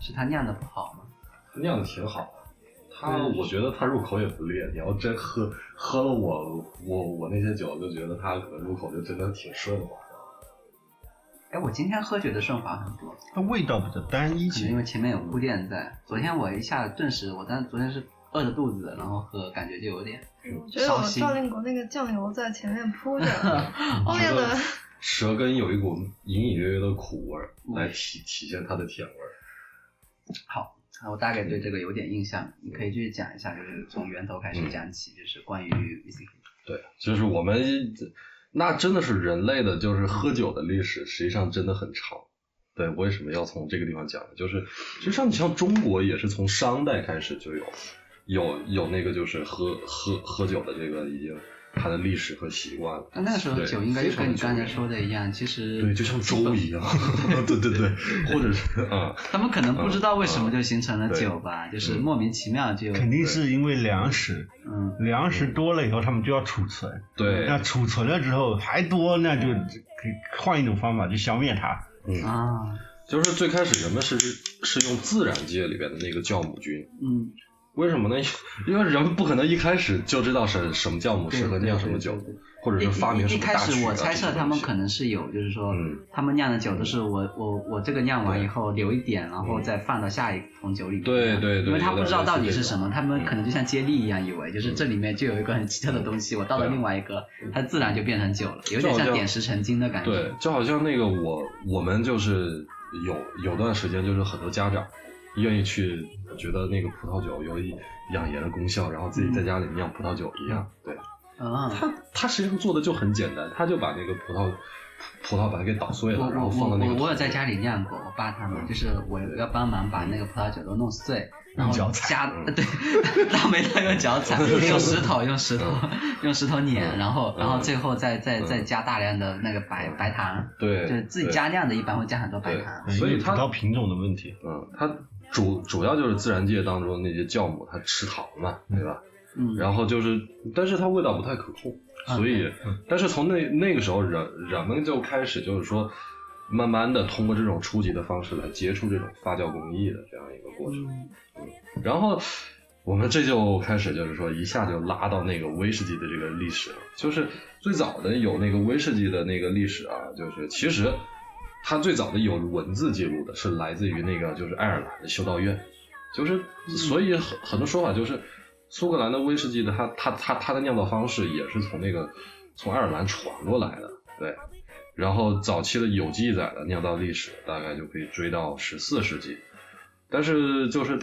A: 是它酿的不好吗？
D: 酿的挺好的。它，我觉得它入口也不烈。你要真喝喝了我我我那些酒，就觉得它可能入口就真的挺顺滑的。
A: 哎，我今天喝觉得顺滑很多，
C: 它味道比较单一些。
A: 可能因为前面有铺垫在。昨天我一下顿时，我当昨天是饿着肚子，然后喝，感觉就有点
B: 我觉得我赵令国那个酱油在前面铺着，后面的
D: 舌根有一股隐隐约约的苦味儿，来体体现它的甜味儿。
A: 好。我大概对这个有点印象，你可以继续讲一下，就是从源头开始讲起，就是关于 whisky。
D: 对，就是我们那真的是人类的，就是喝酒的历史，实际上真的很长。对，为什么要从这个地方讲呢？就是实际上你像中国也是从商代开始就有有有那个就是喝喝喝酒的这个已经它的历史和习惯了。
A: 那那个时候
D: 对
A: 酒应该就跟你刚才说的一样，其实
D: 对，就像粥一样。对 对对，或者是 啊，
A: 他们可能不知道为什么就形成了酒吧，就是莫名其妙就
C: 肯定是因为粮食，
A: 嗯。
C: 粮食多了以后，他们就要储存。
D: 对，
C: 那储存了之后还多，那就可以换一种方法去消灭它。
D: 嗯，
A: 啊。
D: 就是最开始人们是是用自然界里边的那个酵母菌，
A: 嗯，
D: 为什么呢？因为人们不可能一开始就知道什什么酵母适合酿什么酒或者是发明
A: 一
D: 什么
A: 一开始我猜测他们可能是有，就是说
D: 嗯
A: 他们酿的酒都是我我我这个酿完以后留一点，然后
D: 嗯
A: 再放到下一桶酒里面。
D: 对对对
A: 因为他不知道到底是什么，他们可能就像接力一样，以为就是这里面就有一个很奇特的东西，我倒到
D: 对
A: 另外一个，它自然就变成酒了，有点
D: 像
A: 点石成金的感觉。
D: 对，就好像那个我我们就是有有段时间就是很多家长愿意去觉得那个葡萄酒有一养颜的功效，然后自己在家里酿葡萄酒一样。对，
A: 啊，
D: 他他实际上做的就很简单，他就把那个葡萄葡萄把它给捣碎了，然后放到那个
A: 我我有在家里酿过，我爸他们就是我要帮忙把那个葡萄酒都弄碎，然后
C: 用脚踩。
A: 对，倒霉到用脚踩，用石头用石头用石头碾，
D: 嗯。
A: 然后然后
D: 嗯
A: 最后再再
D: 嗯。
A: 再加大量的那个白白糖，
D: 对，
A: 就是自己
D: 对。
A: 家酿的，一般会加很多白糖。
D: 所以它
C: 因为葡萄品种的问题。
D: 嗯，它主主要就是自然界当中那些酵母，它吃糖嘛，对吧？
A: 嗯，
D: 然后就是，但是它味道不太可控，
A: 啊
D: 所以，但是从那那个时候人人们就开始就是说，慢慢的通过这种初级的方式来接触这种发酵工艺的这样一个过程。
A: 嗯。
D: 然后我们这就开始就是说一下就拉到那个威士忌的这个历史了，就是最早的有那个威士忌的那个历史啊，就是其实它最早的有文字记录的是来自于那个就是爱尔兰的修道院，就是所以很很多说法就是苏格兰的威士忌的它它它它的酿造方式也是从那个从爱尔兰传过来的，对。然后早期的有记载的酿造历史大概就可以追到十四世纪，但是就是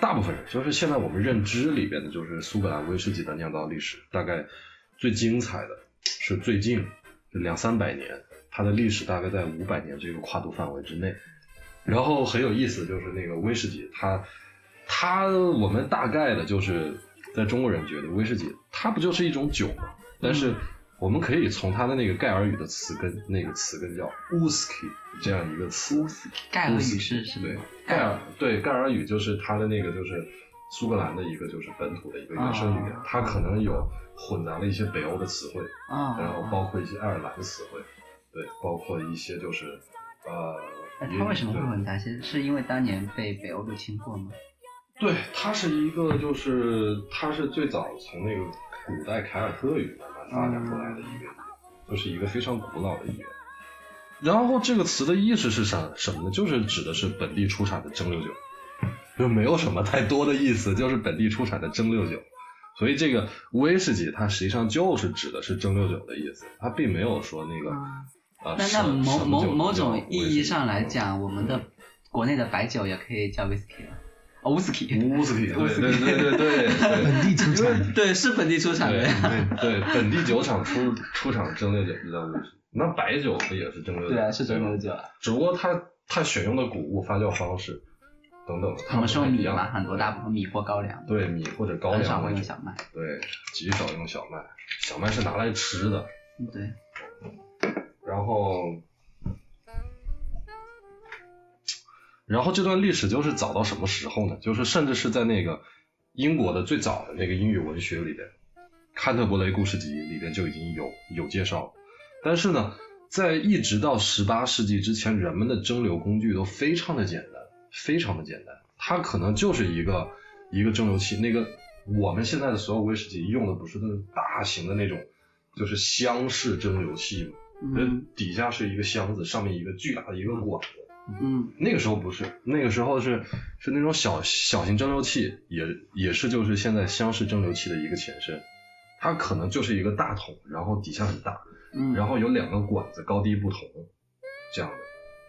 D: 大部分人就是现在我们认知里边的就是苏格兰威士忌的酿造历史，大概最精彩的是最近两三百年，它的历史大概在五百年这个跨度范围之内。然后很有意思就是那个威士忌，它它我们大概的就是在中国人觉得威士忌它不就是一种酒吗？但是我们可以从它的那个盖尔语的词根，那个词根叫 whisky 这样一个词。
A: 盖尔语是什么
D: 对，？盖尔对盖尔语就是它的那个就是苏格兰的一个就是本土的一个原生语言，
A: 啊
D: 它可能有混杂了一些北欧的词汇，
A: 啊，
D: 然后包括一些爱尔兰的词汇，对，包括一些就是呃，也
A: 那它为什么会
D: 对
A: 混杂些？是因为当年被北欧入侵过吗？
D: 对，它是一个，就是它是最早从那个古代凯尔特语慢慢发展过来的一个语言，就是一个非常古老的语言。然后这个词的意思是啥什么呢？就是指的是本地出产的蒸馏酒，就没有什么太多的意思，就是本地出产的蒸馏酒。所以这个威士忌它实际上就是指的是蒸馏酒的意思，它并没有说那个啊。
A: 那那某某某种意义上来讲，我们的国内的白酒也可以叫 whisky 了。哦，whisky，
D: 乌斯体，对对 对对对对，
C: 本地出产的。
A: 对，是本地出产
D: 对
A: 的。
D: 对对，本地酒厂出 出厂蒸馏酒就叫威士忌，那白酒不也是蒸馏酒？
A: 对啊，是蒸馏
D: 吧
A: 酒。
D: 只不过它它选用的谷物、发酵方式等等，
A: 他们是用米嘛，很多大部分米或高粱，
D: 对米或者高粱很
A: 少用小麦。
D: 对，极少用小麦，小麦是拿来吃的。
A: 嗯对，
D: 然后，然后这段历史就是早到什么时候呢？就是甚至是在那个英国的最早的那个英语文学里边，《坎特伯雷故事集》里边就已经有有介绍。但是呢，在一直到十八世纪之前，人们的蒸馏工具都非常的简单，非常的简单。它可能就是一个一个蒸馏器，那个我们现在的所有威士忌用的不是那种大型的那种，就是箱式蒸馏器嘛。
A: 嗯
D: 呃，底下是一个箱子，上面一个巨大的一个管子。
A: 嗯
D: 那个时候不是，那个时候是是那种小小型蒸馏器，也也是就是现在箱式蒸馏器的一个前身。它可能就是一个大桶，然后底下很大，
A: 嗯，
D: 然后有两个管子，高低不同，这样的。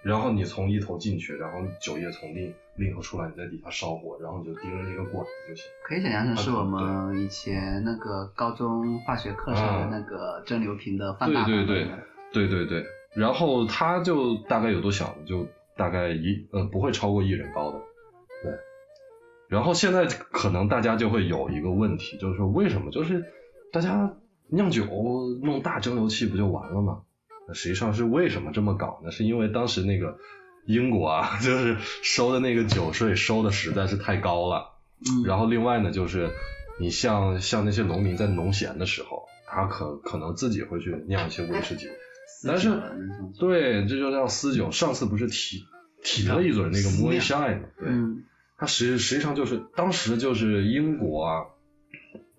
D: 然后你从一头进去，然后酒液从另另一头出来，你在底下烧火，然后你就盯着那个管子就行。
A: 可以想象成是我们以前那个高中化学课上的那个蒸馏瓶的放大版
D: 对对
A: 本的
D: 对对对，然后它就大概有多小？就大概一呃不会超过一人高的，对。然后现在可能大家就会有一个问题，就是说为什么？就是大家酿酒弄大蒸馏器不就完了吗？那实际上是为什么这么搞呢？是因为当时那个英国啊，就是收的那个酒税收的实在是太高了。
A: 嗯，
D: 然后另外呢，就是你像像那些农民在农闲的时候，他可可能自己会去酿一些威士忌，但是对，这就叫私酒。上次不是提提了一嘴那个 moonshine 吗？对，
A: 嗯
D: 它实实际上就是当时就是英国啊，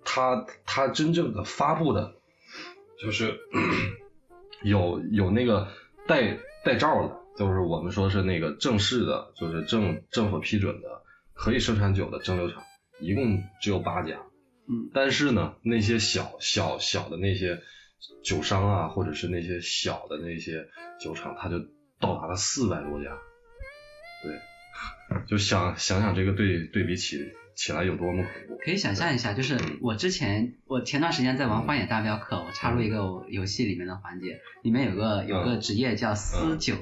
D: 它它真正的发布的，就是 有有那个带带罩的，就是我们说是那个正式的，就是政政府批准的可以生产酒的蒸馏厂，一共只有八家。
A: 嗯
D: 但是呢，那些小小小的那些酒商啊，或者是那些小的那些酒厂，他就到达了四百多家。对，就想想想这个对对比起起来有多么恐怖。
A: 可以想象一下，就是我之前我前段时间在玩《荒野大镖客》，我插入一个游戏里面的环节，里面有个有个职业叫私酒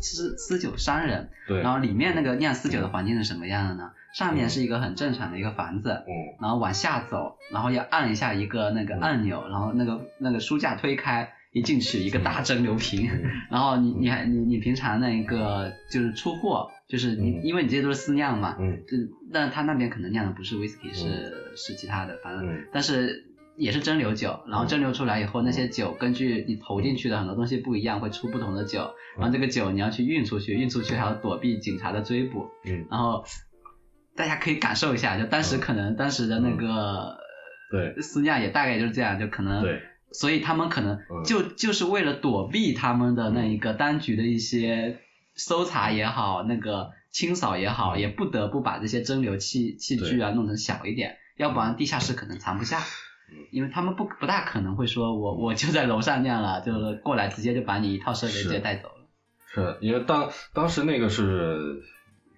A: 私私酒商人，
D: 对，
A: 然后里面那个酿私酒的环境是什么样的呢？上面是一个很正常的一个房子，
D: 嗯。
A: 然后往下走，然后要按一下一个那个按钮，然后那个那个书架推开，一进去一个大蒸馏瓶，
D: 嗯。
A: 然后你你还你你平常那个就是出货，就是你、
D: 嗯。
A: 因为你这些都是私酿嘛，
D: 嗯。
A: 就那他那边可能酿的不是 whisky，是、是其他的，反正、
D: 嗯。
A: 但是也是蒸馏酒，然后蒸馏出来以后，那些酒根据你投进去的很多东西不一样，会出不同的酒，然后这个酒你要去运出去，运出去还要躲避警察的追捕，
D: 嗯。
A: 然后大家可以感受一下，就当时可能当时的那个
D: 对。
A: 私酿也大概就是这样，就可能
D: 对，
A: 所以他们可能
D: 嗯。
A: 就就是为了躲避他们的那一个当局的一些搜查也好，那个清扫也好，
D: 嗯。
A: 也不得不把这些蒸馏器器具啊弄成小一点，要不然地下室可能藏不下。
D: 嗯。
A: 因为他们不不大可能会说我我就在楼上酿了，就是过来直接就把你一套设备
D: 是
A: 直接带走了。
D: 是因为当当时那个是，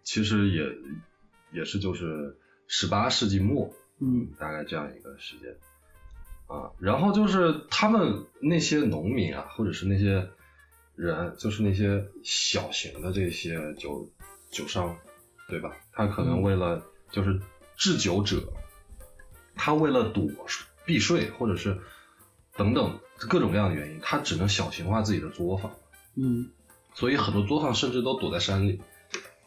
D: 其实也也是就是十八世纪末，
A: 嗯。
D: 大概这样一个时间。啊。然后就是他们那些农民啊，或者是那些人，就是那些小型的这些酒酒商，对吧？他可能
A: 嗯
D: 为了就是制酒者，他为了躲避税或者是等等各种各样的原因，他只能小型化自己的作坊。
A: 嗯
D: 所以很多作坊甚至都躲在山里。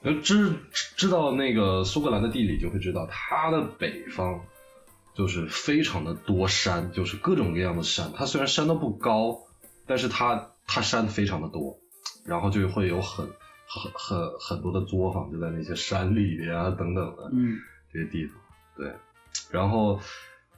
D: 呃，知知道那个苏格兰的地理，就会知道它的北方就是非常的多山，就是各种各样的山。它虽然山都不高，但是它它山非常的多，然后就会有很很很很多的作坊就在那些山里边啊等等的
A: 嗯
D: 这些地方。对，然后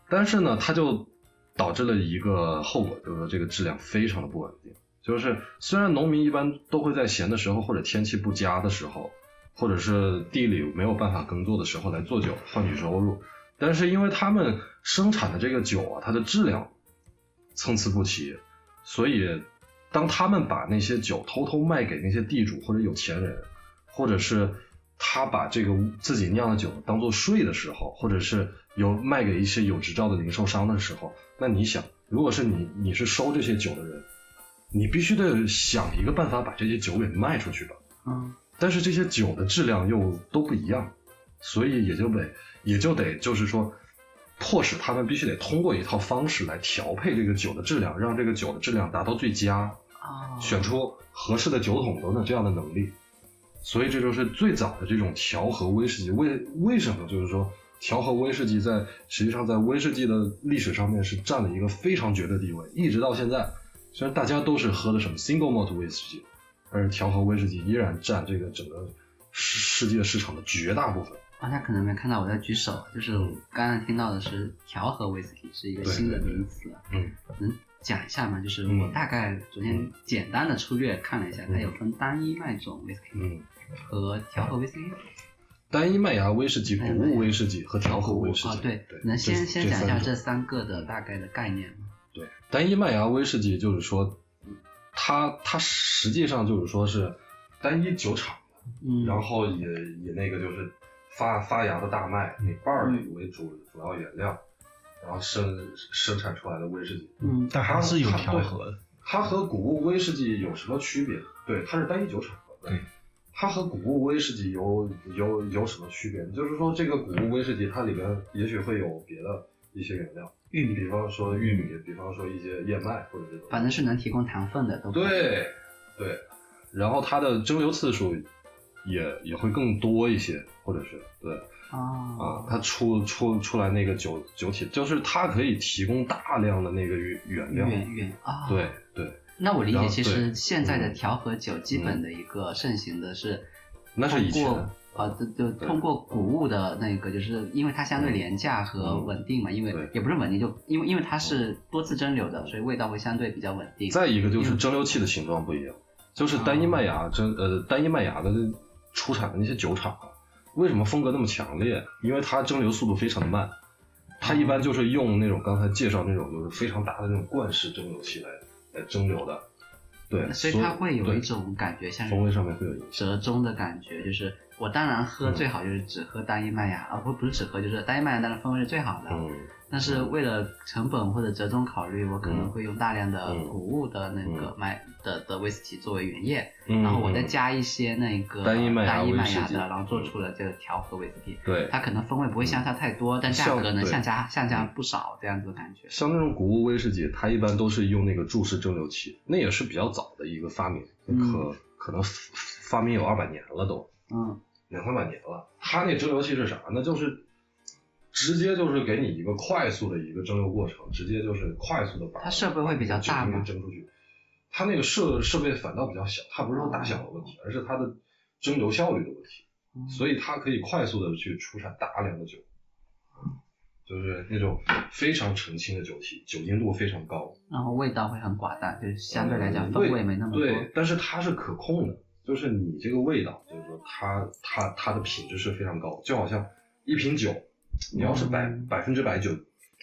D: 但是呢，它就导致了一个后果，就是说这个质量非常的不稳定。就是虽然农民一般都会在闲的时候或者天气不佳的时候，或者是地里没有办法耕作的时候来做酒换取收入，但是因为他们生产的这个酒啊，它的质量参差不齐，所以当他们把那些酒偷偷卖给那些地主或者有钱人，或者是他把这个自己酿的酒当做税的时候，或者是有卖给一些有执照的零售商的时候，那你想，如果是你你是收这些酒的人，你必须得想一个办法把这些酒给卖出去吧。
A: 嗯
D: 但是这些酒的质量又都不一样，所以也就得也就得就是说，迫使他们必须得通过一套方式来调配这个酒的质量，让这个酒的质量达到最佳，
A: 啊
D: 选出合适的酒桶等等这样的能力。所以这就是最早的这种调和威士忌。为为什么就是说调和威士忌在实际上在威士忌的历史上面是占了一个非常绝对地位，一直到现在，虽然大家都是喝的什么 single malt 威士忌，但是调和威士忌依然占这个整个世世界市场的绝大部分。
A: 大家可能没看到我在举手，就是刚刚听到的是调和威士忌是一个新的名词，
D: 嗯
A: 能讲一下吗？就是
D: 嗯
A: 我大概昨天简单的粗略看了一下，它有分单一麦种威士忌
D: 嗯，
A: 和调和威士忌。
D: 单一麦芽威士忌、谷物威士忌和调和威士忌。
A: 啊，对
D: 对，
A: 能先先讲一下这三个的大概的概念吗？
D: 对，单一麦芽威士忌就是说，它它实际上就是说是单一酒厂的，
A: 嗯，
D: 然后也也那个就是发发芽的大麦那瓣儿
A: 嗯
D: 为主主要原料，然后生生产出来的威士忌。
A: 嗯
C: 但它是有调和的。
D: 它和谷物威士忌有什么区别？对，它是单一酒厂的。
C: 对，
D: 它和谷物威士忌有有有什么区别？就是说，这个谷物威士忌它里边也许会有别的一些原料，
A: 玉米，
D: 比方说玉米，比方说一些燕麦或者这种。
A: 反正是能提供糖分的都。
D: 对对，然后它的蒸馏次数也也会更多一些，或者是对啊
A: 哦，，
D: 它出出出来那个酒酒体，就是它可以提供大量的那个原原料。
A: 原原啊，
D: 对对，
A: 那我理解，其实现在的
D: 嗯
A: 调和酒基本的一个盛行的是
D: 那是以前
A: 啊，就就通过谷物的那个，就是因为它相对
D: 嗯
A: 廉价和
D: 嗯
A: 稳定嘛，因为也不是稳定，就因为因为它是多次蒸馏的，所以味道会相对比较稳定。
D: 再一个就是蒸馏器的形状不一样，就是单一麦芽蒸呃单一麦芽的出产的那些酒厂啊，为什么风格那么强烈？因为它蒸馏速度非常的慢，它一般就是用那种刚才介绍那种就是非常大的那种罐式蒸馏器来来蒸馏的，对，
A: 所以它会有一种感觉像
D: 风味上面会有。
A: 折中的感觉，就是我当然喝
D: 嗯
A: 最好就是只喝单一麦芽，啊不不是只喝，就是单一麦芽当然风味是最好的。
D: 嗯，
A: 但是为了成本或者折中考虑，我可能
D: 嗯
A: 会用大量的
D: 嗯
A: 谷物的那个
D: 嗯
A: 麦的的威士忌作为原液，
D: 嗯
A: 然后我再加一些那个
D: 单一麦芽
A: 的，然后做出了这个调和威士忌。
D: 对，
A: 它可能风味不会相差太多，但价格能
D: 像对
A: 相加相加不少，这样子的感觉。
D: 像那种谷物威士忌，它一般都是用那个注释蒸馏器，那也是比较早的一个发明，
A: 嗯
D: 可可能发明有二百年了都。
A: 嗯
D: 两三百年了。它那蒸馏器是啥？那就是直接就是给你一个快速的一个蒸馏过程，直接就是快速的把
A: 它设备会比较大吗
D: 蒸出去。它那个设设备反倒比较小，它不是说大小的问题，而是它的蒸馏效率的问题。所以它可以快速的去出产大量的酒，就是那种非常澄清的酒体，酒精度非常高，
A: 然后味道会很寡淡，就是相对来讲
D: 嗯
A: 风味没那么多。
D: 对，但是它是可控的，就是你这个味道，它它它的品质是非常高，就好像一瓶酒，你要是百
A: 嗯
D: 百分之百酒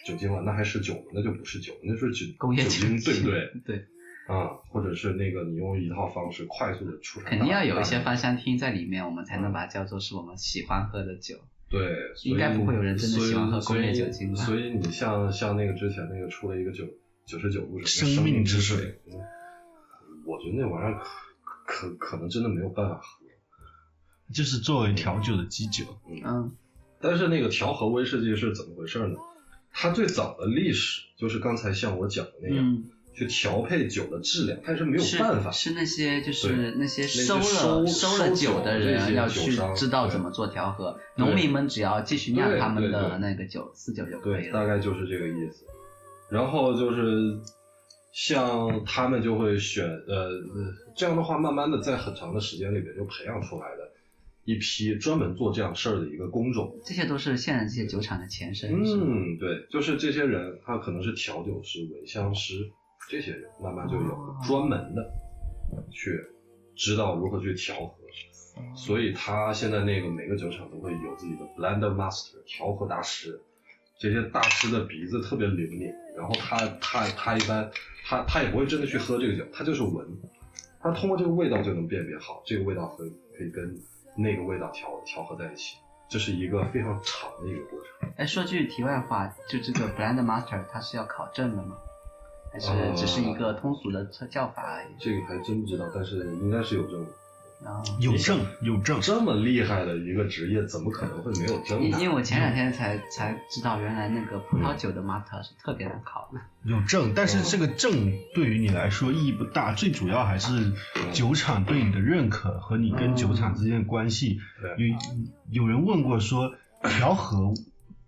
D: 酒精了，那还是酒吗？那就不是酒，那是酒
A: 工业
D: 酒精，对不对？？
A: 对，
D: 啊、或者是那个你用一套方式快速的出产，
A: 肯定要有一些芳香烃在里面，我们才能把它叫做是我们喜欢喝的酒。
D: 对，
A: 应该不会有人真的喜欢喝工业酒精吧
D: 所以你像像那个之前那个出了一个九九十九度什么
C: 生命之
D: 之
C: 水，
D: 嗯我觉得那玩意儿可可可能真的没有办法喝。
C: 就是作为调酒的基酒。
A: 嗯
D: 但是那个调和威士忌是怎么回事呢？它最早的历史就是刚才像我讲的那样，
A: 嗯，
D: 去调配酒的质量，它是没有办法。
A: 是那些就是那些收了
D: 收
A: 收了酒的人要去知道怎么做调和，农民们只要继续酿他们的那个酒四酒就可以
D: 对，大。概就是这个意思。然后就是像他们就会选呃呃这样的话，慢慢的在很长的时间里面就培养出来的一批专门做这样事儿的一个工种。
A: 这些都是现在这些酒厂的前身，
D: 嗯，对，就是这些人，他可能是调酒师、尾香师，这些人慢慢就有
A: 哦
D: 专门的去知道如何去调和。所以他现在那个每个酒厂都会有自己的 blender master 调和大师，这些大师的鼻子特别灵敏，然后他他他一般他他也不会真的去喝这个酒，他就是闻，他通过这个味道就能辨别好这个味道和可以跟那个味道调调和在一起，这是一个非常长的一个过程。
A: 哎，说句题外话，就这个 Brand Master 它是要考证的吗？还是
D: 呃
A: 只是一个通俗的叫法而已？
D: 这个还真不知道，但是应该是有证的。
C: 有证有证，
D: 这么厉害的一个职业，怎么可能会没有证呢？
A: 因因为我前两天才才知道，原来那个葡萄酒的 Master 是特别难考的。
C: 有证，但是这个证对于你来说意义不大，最主要还是酒厂对你的认可和你跟酒厂之间的关系。
D: 对
C: 有有人问过说，调和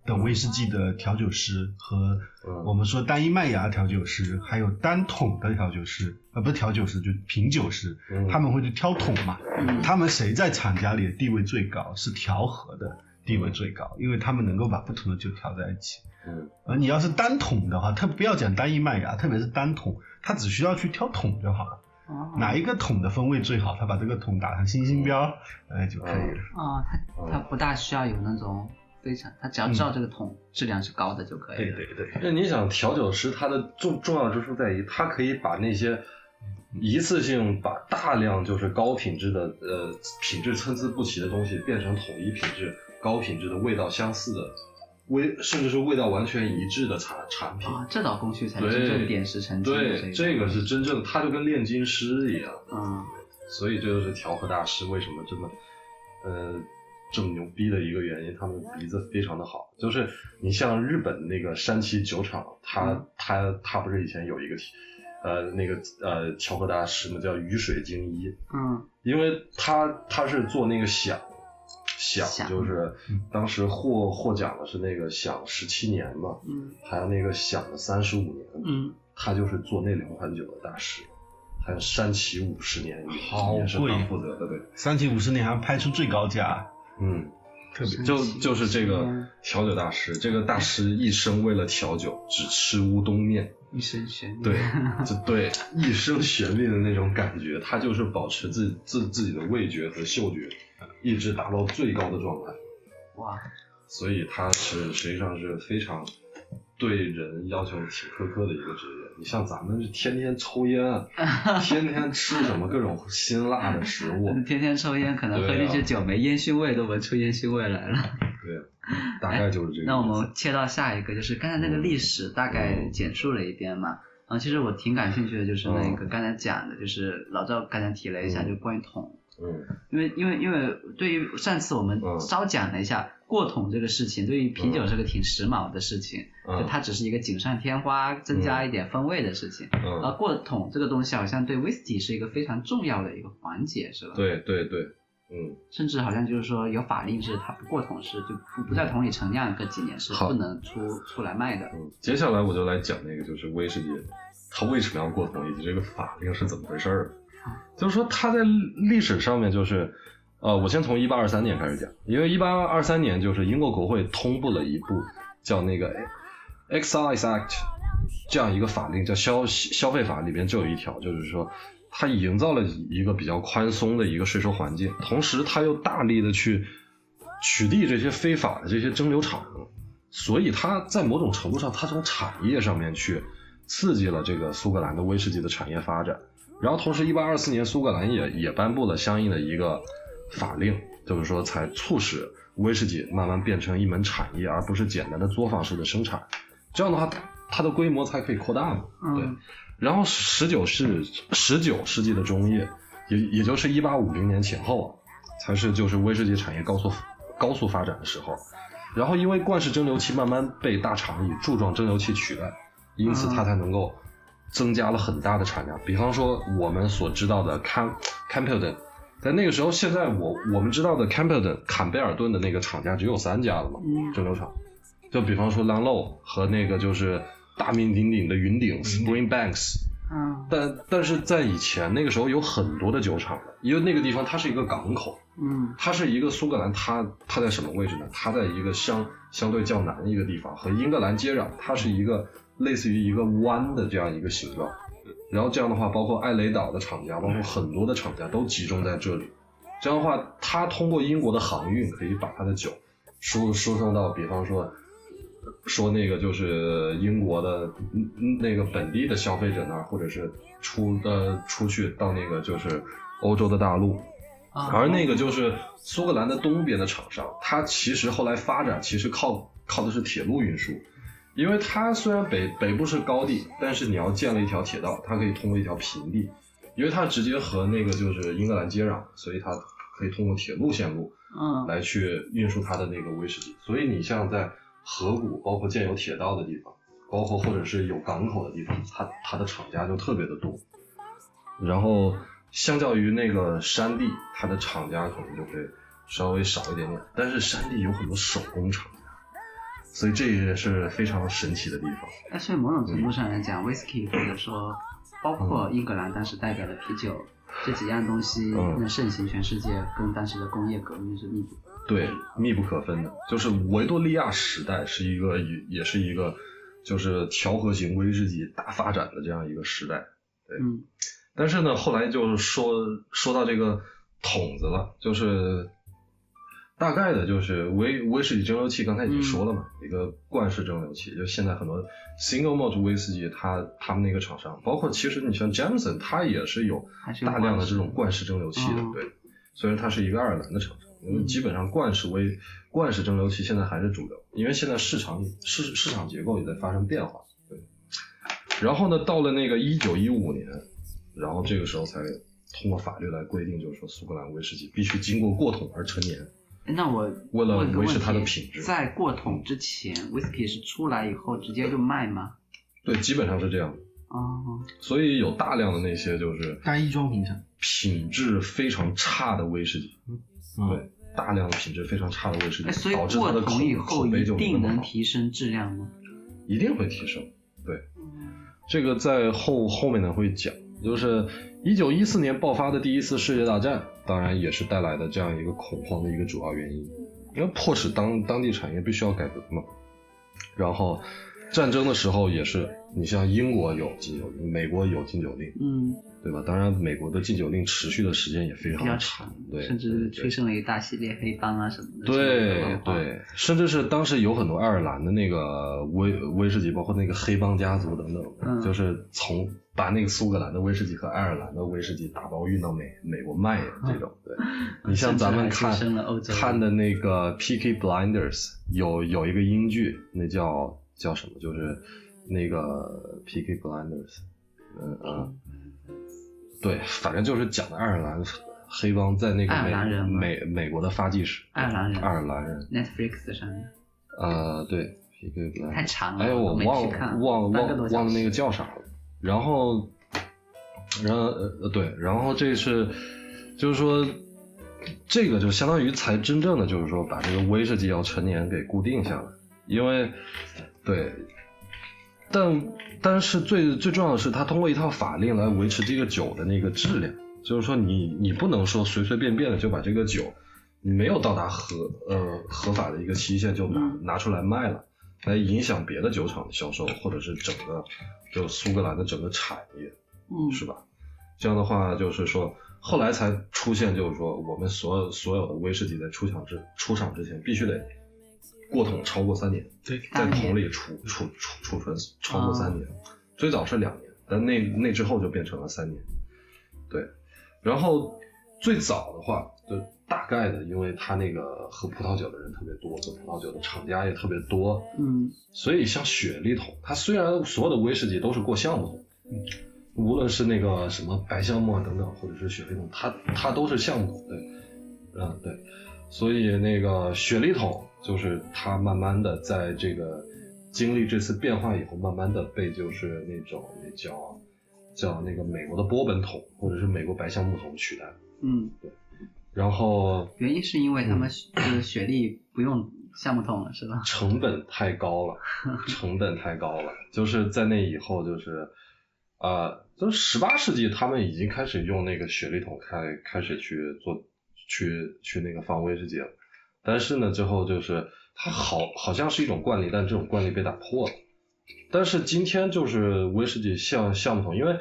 C: 的威士忌的调酒师和
D: 嗯
C: 我们说单一麦芽调酒师，还有单桶的调酒师，呃，不是调酒师，就品酒师，
D: 嗯
C: 他们会去挑桶嘛。
A: 嗯
C: 他们谁在厂家里的地位最高？是调和的地位最高，因为他们能够把不同的酒调在一起。
D: 嗯
C: 而你要是单桶的话，特不要讲单一麦芽，特别是单桶，他只需要去挑桶就好了。
A: 哦
C: 哪一个桶的风味最好，他把这个桶打上星星标，哎就可以了。
A: 哦，他他不大需要有那种非常，它只要知道这个桶质量是高的就可以了。
C: 对对，
D: 那你想，调酒师他的重重要之处在于，他可以把那些一次性把大量就是高品质的呃品质参差不齐的东西变成统一品质、高品质的味道相似的味，甚至是味道完全一致的产产品。
A: 啊，这道工序才
D: 是
A: 真正点石成金的
D: 对，这个是真正，他就跟炼金师一样。
A: 嗯
D: 所以这就是调和大师为什么这么呃这么牛逼的一个原因，他们鼻子非常的好。就是你像日本那个山崎酒厂，他、
A: 嗯。
D: 他他不是以前有一个呃那个呃调和大师嘛，叫雨水精一，
A: 嗯。
D: 因为他他是做那个响。响
A: 响
D: 就是当时获获奖的是那个响十七年嘛，
A: 嗯。
D: 还有那个响的三十五年，
A: 嗯，
D: 他就是做那两款酒的大师，还有山崎五十年
C: 好贵
D: 他负责的，对，
C: 山崎五十年还拍出最高价，
D: 嗯，
C: 特别
D: 就就是这个
A: 嗯。
D: 调酒大师，这个大师一生为了调酒只吃乌冬面，
A: 一身玄秘。
D: 对，就对，一生悬命的那种感觉，他就是保持自自自己的味觉和嗅觉，一直达到最高的状态，
A: 哇，
D: 所以他是实际上是非常对人要求挺苛刻的一个职业。你像咱们是天天抽烟，天天吃什么各种辛辣的食物，
A: 天天抽烟，可能喝进去酒没烟熏味，都闻出烟熏味来了。
D: 对，大概就是这个。
A: 那我们切到下一个，就是刚才那个历史大概简述了一遍嘛。然后其实我挺感兴趣的，就是那个刚才讲的，就是老赵刚才提了一下，
D: 嗯
A: 就关于桶，
D: 嗯
A: 因为因为因为对于上次我们
D: 嗯
A: 稍讲了一下过桶这个事情，对于啤酒是个挺时髦的事情，
D: 嗯
A: 就它只是一个锦上添花、增加一点风味的事情。
D: 嗯
A: 而过桶这个东西好像对 whisky 是一个非常重要的一个环节，是吧？。
D: 对对对，嗯，
A: 甚至好像就是说有法令是它不过桶是就不不在桶里陈酿个几年是不能出出来卖的。
D: 嗯，接下来我就来讲那个，就是威士忌它为什么要过桶，以及这个法令是怎么回事儿。就是说，它在历史上面就是，呃，我先从一八二三年开始讲，因为一八二三年就是英国国会通过了一部叫那个 Excise Act 这样一个法令，叫消消费法里边就有一条，就是说它营造了一个比较宽松的一个税收环境，同时它又大力的去取缔这些非法的这些蒸馏厂，所以它在某种程度上，它从产业上面去刺激了这个苏格兰的威士忌的产业发展。然后同时，一八二四年苏格兰也也颁布了相应的一个法令，就是说才促使威士忌慢慢变成一门产业，而不是简单的作坊式的生产。这样的话，它的规模才可以扩大嘛。对。然后十九世十九世纪的中叶，也也就是一八五零年前后，才是就是威士忌产业高速高速发展的时候。然后因为罐式蒸馏器慢慢被大厂以柱状蒸馏器取代，因此它才能够。增加了很大的产量，比方说我们所知道的 Cam Campbellton，在那个时候，现在我我们知道的 Campbellton 坎贝尔顿的那个厂家只有三家了嘛，蒸馏厂，就比方说 l a n l o 和那个就是大名鼎鼎的云顶 Springbanks，
A: 嗯，
D: 但但是在以前那个时候有很多的酒厂的，因为那个地方它是一个港口，
A: 嗯，
D: 它是一个苏格兰，它它在什么位置呢？它在一个相相对较南的一个地方，和英格兰接壤，它是一个。类似于一个弯的这样一个形状，然后这样的话，包括艾雷岛的厂家，包括很多的厂家都集中在这里。这样的话，他通过英国的航运可以把他的酒输输送到，比方说说那个就是英国的那个本地的消费者那儿，或者是出呃出去到那个就是欧洲的大陆。而那个就是苏格兰的东边的厂商，它其实后来发展其实靠靠的是铁路运输。因为它虽然北北部是高地，但是你要建了一条铁道，它可以通过一条平地，因为它直接和那个就是英格兰接壤，所以它可以通过铁路线路，
A: 嗯，
D: 来去运输它的那个威士忌。所以你像在河谷，包括建有铁道的地方，包括或者是有港口的地方，它它的厂家就特别的多。然后相较于那个山地，它的厂家可能就会稍微少一点点，但是山地有很多手工厂。所以这也是非常神奇的地方。
A: 哎，所以某种程度上来讲，whisky 或者说包括英格兰当时代表的啤酒这几样东西能盛行全世界，跟当时的工业革命是密不
D: 对密不可分的。就是维多利亚时代是一个也也是一个就是调和型威士忌大发展的这样一个时代。对，
A: 嗯。
D: 但是呢，后来就是说说到这个桶子了，就是。大概的就是威威士忌蒸馏器，刚才已经说了嘛，一个罐式蒸馏器，就现在很多 single malt 威士忌，它他们那个厂商，包括其实你像 Jameson，它也是有大量的这种罐式蒸馏器的，对。虽然它是一个爱尔兰的厂商，因为基本上罐式威罐式蒸馏器现在还是主流，因为现在市场市市场结构也在发生变化，对。然后呢，到了那个一九一五年，然后这个时候才通过法律来规定，就是说苏格兰威士忌必须经过过桶而成年。
A: 那我
D: 为了维持
A: 它
D: 的品质，
A: 在过桶之前，whisky 是出来以后直接就卖吗？
D: 对，基本上是这样。
A: 哦。
D: 所以有大量的那些就是
C: 单一装瓶厂，
D: 品质非常差的威士忌。嗯。对，大量的品质非常差的威士忌，
A: 所以
D: 导致它的
A: 口以后
D: 一
A: 定能提升质量吗？
D: 一定会提升。对。这个在后后面呢会讲，就是一九一四年爆发的第一次世界大战。当然也是带来的这样一个恐慌的一个主要原因，因为迫使当当地产业必须要改革嘛。然后战争的时候也是，你像英国有禁酒令，美国有禁酒令，
A: 嗯，
D: 对吧？当然美国的禁酒令持续的时间也非常
A: 长，
D: 对，
A: 甚至催生了一大系列黑帮啊什么的。
D: 对对，甚至是当时有很多爱尔兰的那个威威士忌，包括那个黑帮家族等等，就是从。把那个苏格兰的威士忌和爱尔兰的威士忌打包运到美美国卖这种，对，你像咱们看看的那个 Peaky Blinders，有有一个英剧，那叫叫什么？就是那个 Peaky Blinders，嗯嗯，对，反正就是讲的爱尔兰黑帮在那个美美美国的发迹史。
A: 爱尔兰人，
D: 爱尔兰人
A: ，Netflix 上面。
D: 呃，对，Peaky Blinders。
A: 太长了，
D: 哎，我忘忘忘忘了那个叫啥了。然后，然后呃对，然后这是就是说，这个就相当于才真正的就是说把这个威士忌要陈年给固定下来，因为对，但但是最最重要的是，他通过一套法令来维持这个酒的那个质量，就是说你你不能说随随便便的就把这个酒，你没有到达合呃合法的一个期限就拿、
A: 嗯
D: 拿出来卖了，来影响别的酒厂的销售，或者是整个就苏格兰的整个产业。
A: 嗯
D: 是吧？这样的话，就是说，后来才出现，就是说，我们所有所有的威士忌在出厂之出厂之前，必须得过桶超过三年，
C: 对，
D: 在桶里储储储储存超过三年，最早是两年，但那那之后就变成了三年。对，然后最早的话，就大概的，因为他那个喝葡萄酒的人特别多，做葡萄酒的厂家也特别多，
A: 嗯。
D: 所以像雪莉桶，它虽然所有的威士忌都是过橡木桶，嗯，无论是那个什么白橡木啊等等，或者是雪莉桶，它它都是橡木桶，对，嗯对，所以那个雪莉桶就是它慢慢的在这个经历这次变化以后，慢慢的被就是那种那叫叫那个美国的波本桶或者是美国白橡木桶取代，
A: 嗯，对
D: 然后
A: 原因是因为他们就是雪莉不用橡木桶了，是吧？
D: 成本太高了，成本太高了。就是在那以后，就是呃，就是十八世纪，他们已经开始用那个雪莉桶开开始去做去去那个放威士忌了。但是呢，最后就是它好好像是一种惯例，但这种惯例被打破了。但是今天就是威士忌橡橡木桶，因为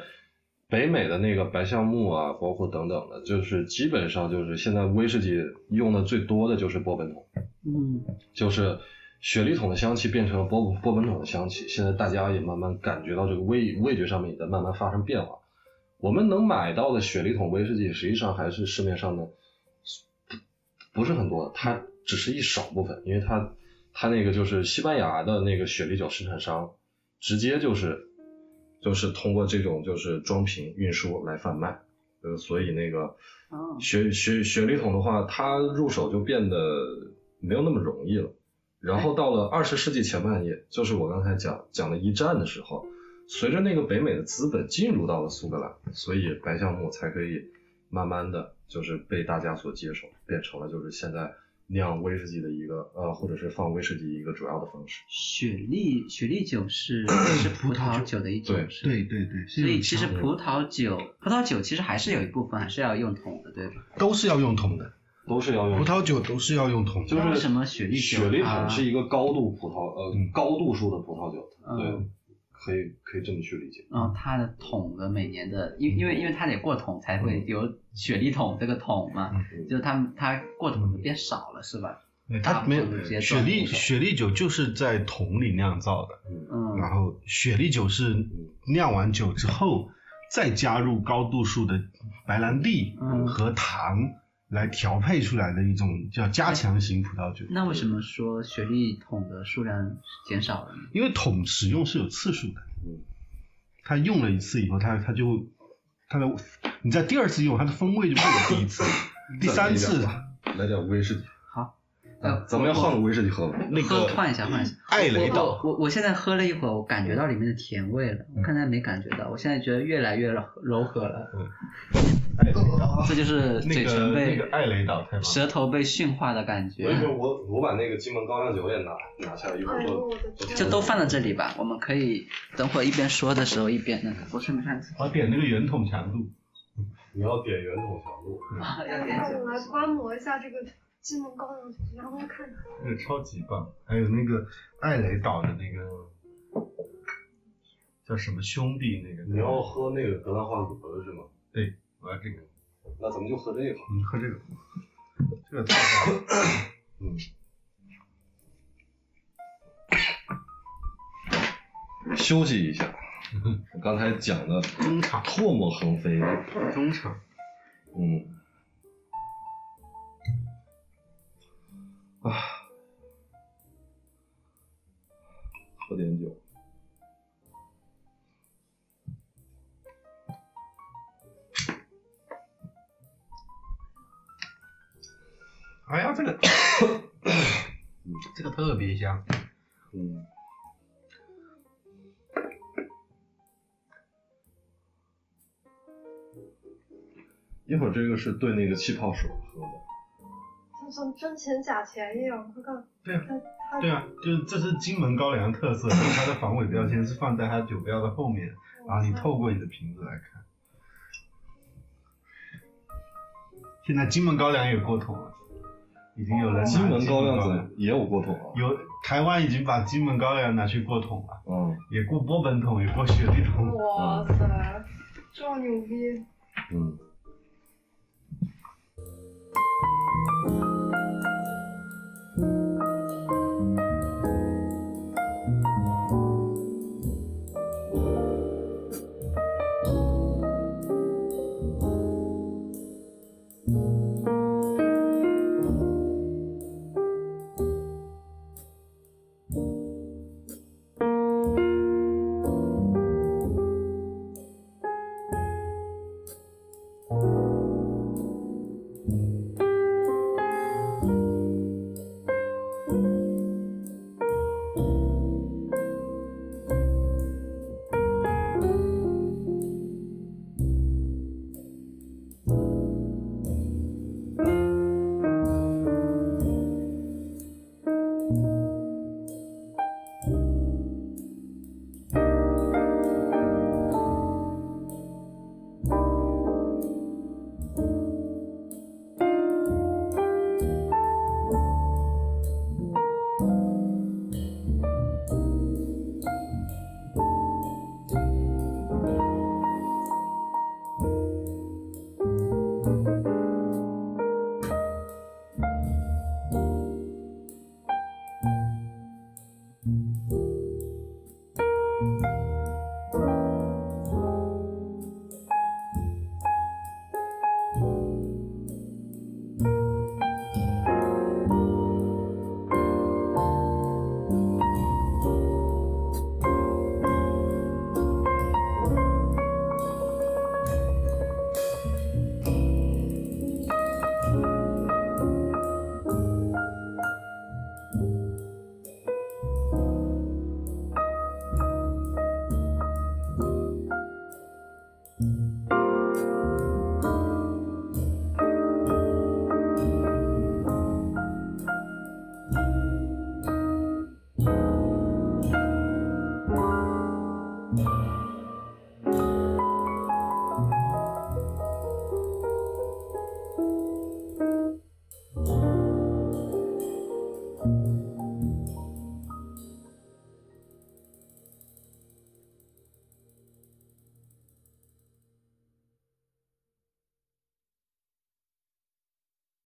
D: 北美的那个白橡木啊，包括等等的，就是基本上就是现在威士忌用的最多的就是波本桶。
A: 嗯
D: 就是雪梨桶的香气变成了波波本桶的香气，现在大家也慢慢感觉到这个味味觉上面也在慢慢发生变化。我们能买到的雪梨桶威士忌，实际上还是市面上的不不是很多的，它只是一少部分，因为它它那个就是西班牙的那个雪梨酒生产商，直接就是就是通过这种就是装瓶运输来贩卖，呃，所以那个
A: 哦
D: 雪雪雪梨桶的话，它入手就变得没有那么容易了。然后到了二十世纪前半叶，就是我刚才讲讲的一战的时候，随着那个北美的资本进入到了苏格兰，所以白橡木才可以慢慢的就是被大家所接受，变成了就是现在酿威士忌的一个呃，或者是放威士忌一个主要的方式。
A: 雪莉雪莉酒是 是葡萄酒的一种，
D: 对
A: 是
C: 对对对，
A: 所以其实葡萄酒，葡萄酒其实还是有一部分还是要用桶的，对吧？
C: 都是要用桶的，
D: 都是要用
C: 葡萄酒都是要用桶的，
D: 就是
A: 为什么雪莉酒
D: 雪莉
A: 它
D: 桶是一个高度葡萄呃、
C: 嗯
D: 高度数的葡萄酒，对
A: 嗯，
D: 可以可以这么去理解。
A: 嗯，它的桶的每年的，因因为因为它得过桶才会有雪莉桶这个桶嘛，
C: 嗯
A: 就是它它过桶的变少了是吧？
C: 对它没有雪莉雪莉酒就是在桶里酿造的，
A: 嗯，
C: 然后雪莉酒是酿完酒之后再加入高度数的白兰地
A: 嗯
C: 和糖来调配出来的一种叫加强型葡萄酒。
A: 那为什么说雪莉桶的数量减少了呢？
C: 因为桶使用是有次数的，
D: 嗯，
C: 它用了一次以后，它它就它的你在第二次用，它的风味就不如第一次，第三次
D: 来点威士忌，
A: 呃，
D: 咱们要换个威士忌喝吧。
C: 那
A: 喝
C: 个
A: 换一下换一下。
C: 艾雷岛
A: 我我我现在喝了一会儿，我感觉到里面的甜味了，我刚才没感觉到，我现在觉得越来越柔柔和了，嗯
C: 艾雷岛，
A: 这就是嘴唇被
C: 那个艾雷岛
A: 舌头被驯化的感觉。
D: 我我把那个金门高粱酒也拿拿下来，一会儿
B: 哎呦
D: 做
B: 我的天！
A: 就都放在这里吧，我们可以等会儿一边说的时候一边那个。我顺便看
C: 我要点那个圆筒强度，
D: 你要点圆筒强度。
A: 啊，要
B: 那
A: 点酒。
B: 我来观摩一下这个金门高粱酒，然后看看。
C: 那个超级棒。还有那个艾雷岛的那个叫什么兄弟那个，
D: 你要喝那个格兰华格是吗？
C: 对，我要这个，
D: 那咱们就喝这个。
C: 你喝这个，这个太棒了。
D: 嗯。休息一下，我刚才讲的
C: 中场，
D: 唾沫横飞，
C: 中场，
D: 嗯，嗯，一会儿这个是兑那个气泡水喝的。
B: 就像真钱假钱一样，快看，
C: 对啊，
B: 它它
C: 对啊，就是这是金门高粱特色，就是它的防伪标签是放在它酒标的后面，然后你透过你的瓶子来看。现在金门高粱也过桶了，已经有人拿
D: 金门高粱
C: 粱
D: 怎也有过桶了？
C: 有台湾已经把金门高粱拿去过桶了，
D: 嗯
C: 也过波本桶，也过雪地桶。
B: 哇塞，这么牛逼！
D: 嗯，